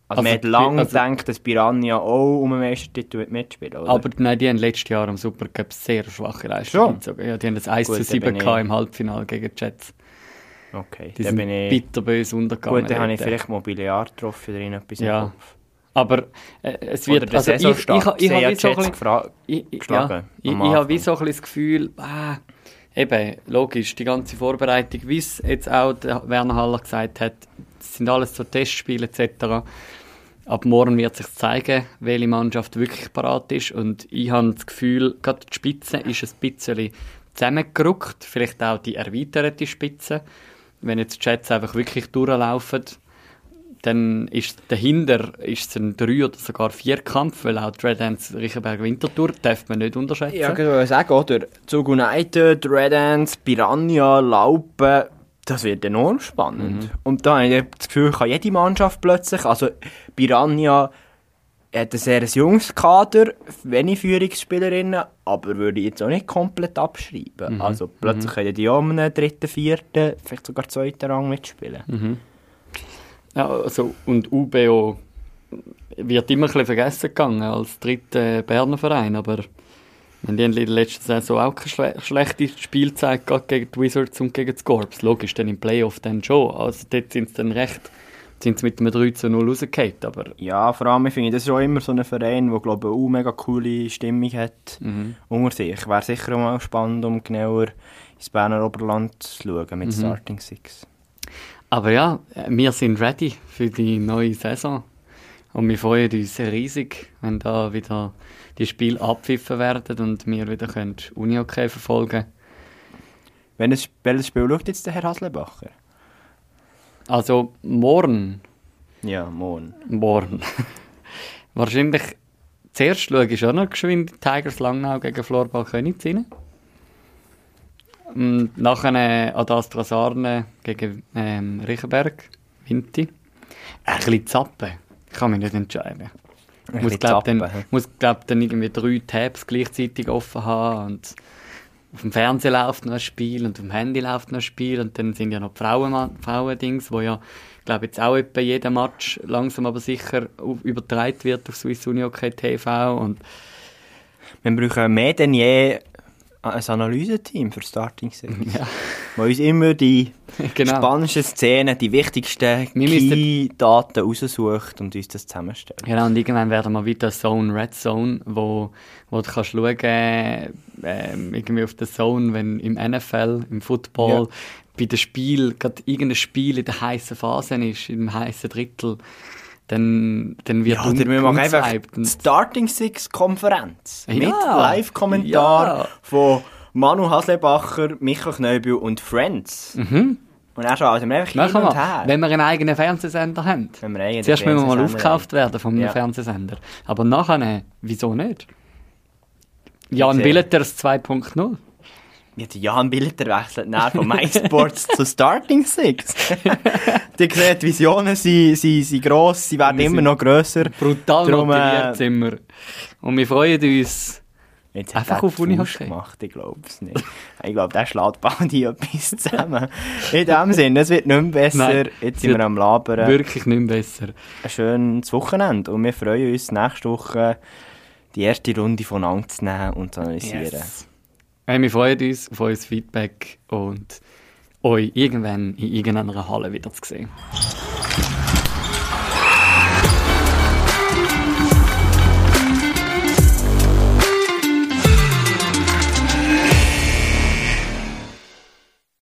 Speaker 3: Also,
Speaker 2: Also
Speaker 3: man hat lange
Speaker 2: also-
Speaker 3: gedacht, dass Piranha auch um einen Meistertitel mitspielen oder?
Speaker 2: Aber nein, die haben letztes Jahr am Supercup sehr schwache Leistung gezogen. Ja, die haben das 1
Speaker 3: Gut,
Speaker 2: zu
Speaker 3: dann
Speaker 2: 7
Speaker 3: bin ich-
Speaker 2: gehabt im Halbfinale gegen die Jets.
Speaker 3: Okay,
Speaker 2: Die
Speaker 3: dann bin ich...
Speaker 2: bitterbös untergegangen.
Speaker 3: Gut, dann habe ich vielleicht Mobiliar getroffen oder etwas
Speaker 2: Ja. Aber äh, es
Speaker 3: Oder
Speaker 2: wird...
Speaker 3: der
Speaker 2: Also ich, ich, ich, ich, habe so ein bisschen- ja, ich, ich habe wie so ein das Gefühl, ah, eben, logisch, die ganze Vorbereitung, wie es jetzt auch Werner Haller gesagt hat, das sind alles so Testspiele etc. Ab morgen wird sich zeigen, welche Mannschaft wirklich parat ist und ich habe das Gefühl, gerade die Spitze ist ein bisschen zusammengerückt, vielleicht auch die erweiterte Spitze. Wenn jetzt die Jets einfach wirklich durchlaufen, dann ist dahinter ist es ein drei oder sogar vier Kampf, weil auch die Red Ants Riechenberg Winterthur darf man nicht unterschätzen.
Speaker 3: Ja, ich wollte sagen, oder? Zug United, Red Ants, Piranha, Laupen, das wird enorm spannend. Und da habe ich das Gefühl, kann jede Mannschaft plötzlich, also Piranha hat ein sehr junges Kader, wenig Führungsspielerinnen, aber würde ich jetzt auch nicht komplett abschreiben. Also plötzlich können die auch einen dritten, vierten, vielleicht sogar zweiten Rang mitspielen.
Speaker 2: Ja, also, und UBO wird immer ein bisschen vergessen gegangen als dritter Berner Verein, aber die haben in der letzten Saison auch kein schle schlechtes Spiel gezeigt, gerade gegen die Wizards und gegen die Scorps. Logisch, dann im Playoff dann schon. Also dort sind sie dann recht, sind sie mit einem 3 zu 0 rausgefallen, aber
Speaker 3: Ja, vor allem finde ich, das ist auch immer so ein Verein, der glaube ich, auch mega coole Stimmung hat unter sich. Wäre sicher auch mal spannend, um genauer ins Berner Oberland zu schauen mit Starting Six.
Speaker 2: Aber ja, wir sind ready für die neue Saison. Und wir freuen uns riesig, wenn da wieder die Spiele abpfiffen werden und wir wieder können Uni-Hockey verfolgen
Speaker 3: Welches, welches Spiel schaut jetzt der Herr Haslebacher?
Speaker 2: Also morgen,
Speaker 3: Ja, morgen.
Speaker 2: morgen. Wahrscheinlich zuerst schaue ich schon noch geschwind Tigers Langnau gegen Florbal Königs rein. Und nachher äh, an das Trasarne gegen ähm, Riechenberg, Vinti. Ein bisschen zappen. Ich kann mich nicht entscheiden.
Speaker 3: Ein
Speaker 2: muss
Speaker 3: bisschen
Speaker 2: glaub, dann, muss glaub, dann irgendwie drei Tabs gleichzeitig offen haben und auf dem Fernseher läuft noch ein Spiel und auf dem Handy läuft noch ein Spiel und dann sind ja noch die Frauen, Frauendings, wo ja, glaube jetzt auch etwa jeder Match langsam aber sicher übertragen wird auf Swiss Uni Hockey TV und
Speaker 3: Wir brauchen mehr denn je ein Analyseteam für Starting Six.
Speaker 2: ja,
Speaker 3: Wo uns immer die
Speaker 2: genau.
Speaker 3: spannendsten Szenen, die wichtigsten Key-Daten raussucht und uns das zusammenstellt.
Speaker 2: Genau, und irgendwann werden wir wieder Zone, Red Zone, wo, wo du kannst schauen, ähm, irgendwie auf der Zone, wenn im NFL, im Football,
Speaker 3: Ja.
Speaker 2: bei dem Spiel, gerade irgendein Spiel in der heißen Phase ist, im heißen Drittel, dann, dann wird
Speaker 3: Ja, oder wir machen einfach Starting Six Konferenz.
Speaker 2: Ja.
Speaker 3: Mit Live-Kommentar
Speaker 2: Ja.
Speaker 3: von Manu Haslebacher, Michael Knöbel und Friends. Und dann schauen wir einfach hin und her.
Speaker 2: wenn wir einen eigenen Fernsehsender haben.
Speaker 3: Wenn wir einen
Speaker 2: Zuerst müssen wir mal aufgekauft werden von einem
Speaker 3: Ja.
Speaker 2: Fernsehsender. Aber nachher, äh, wieso nicht? Jan. Billeters 2.0.
Speaker 3: Ja, der Jan Billeter wechselt nach von MySports zu Starting Six. die sehen, die Visionen sind, sind, sind gross, sie werden immer noch grösser.
Speaker 2: Brutal
Speaker 3: Darum,
Speaker 2: motiviert
Speaker 3: äh,
Speaker 2: sind wir. Und wir freuen uns
Speaker 3: Jetzt
Speaker 2: Einfach
Speaker 3: hat
Speaker 2: auf
Speaker 3: er
Speaker 2: Unihockey?
Speaker 3: gemacht, ich glaube es nicht. ich glaube, der schlägt bald hier etwas zusammen. In dem Sinne, es wird nicht mehr besser.
Speaker 2: Nein,
Speaker 3: Jetzt sind wir am Labern.
Speaker 2: Wirklich nicht mehr besser.
Speaker 3: Ein schönes Wochenende und wir freuen uns, nächste Woche die erste Runde voneinander zu nehmen und zu analysieren.
Speaker 2: Yes. Hey, wir freuen uns auf euer Feedback und euch irgendwann in irgendeiner Halle wieder zu sehen.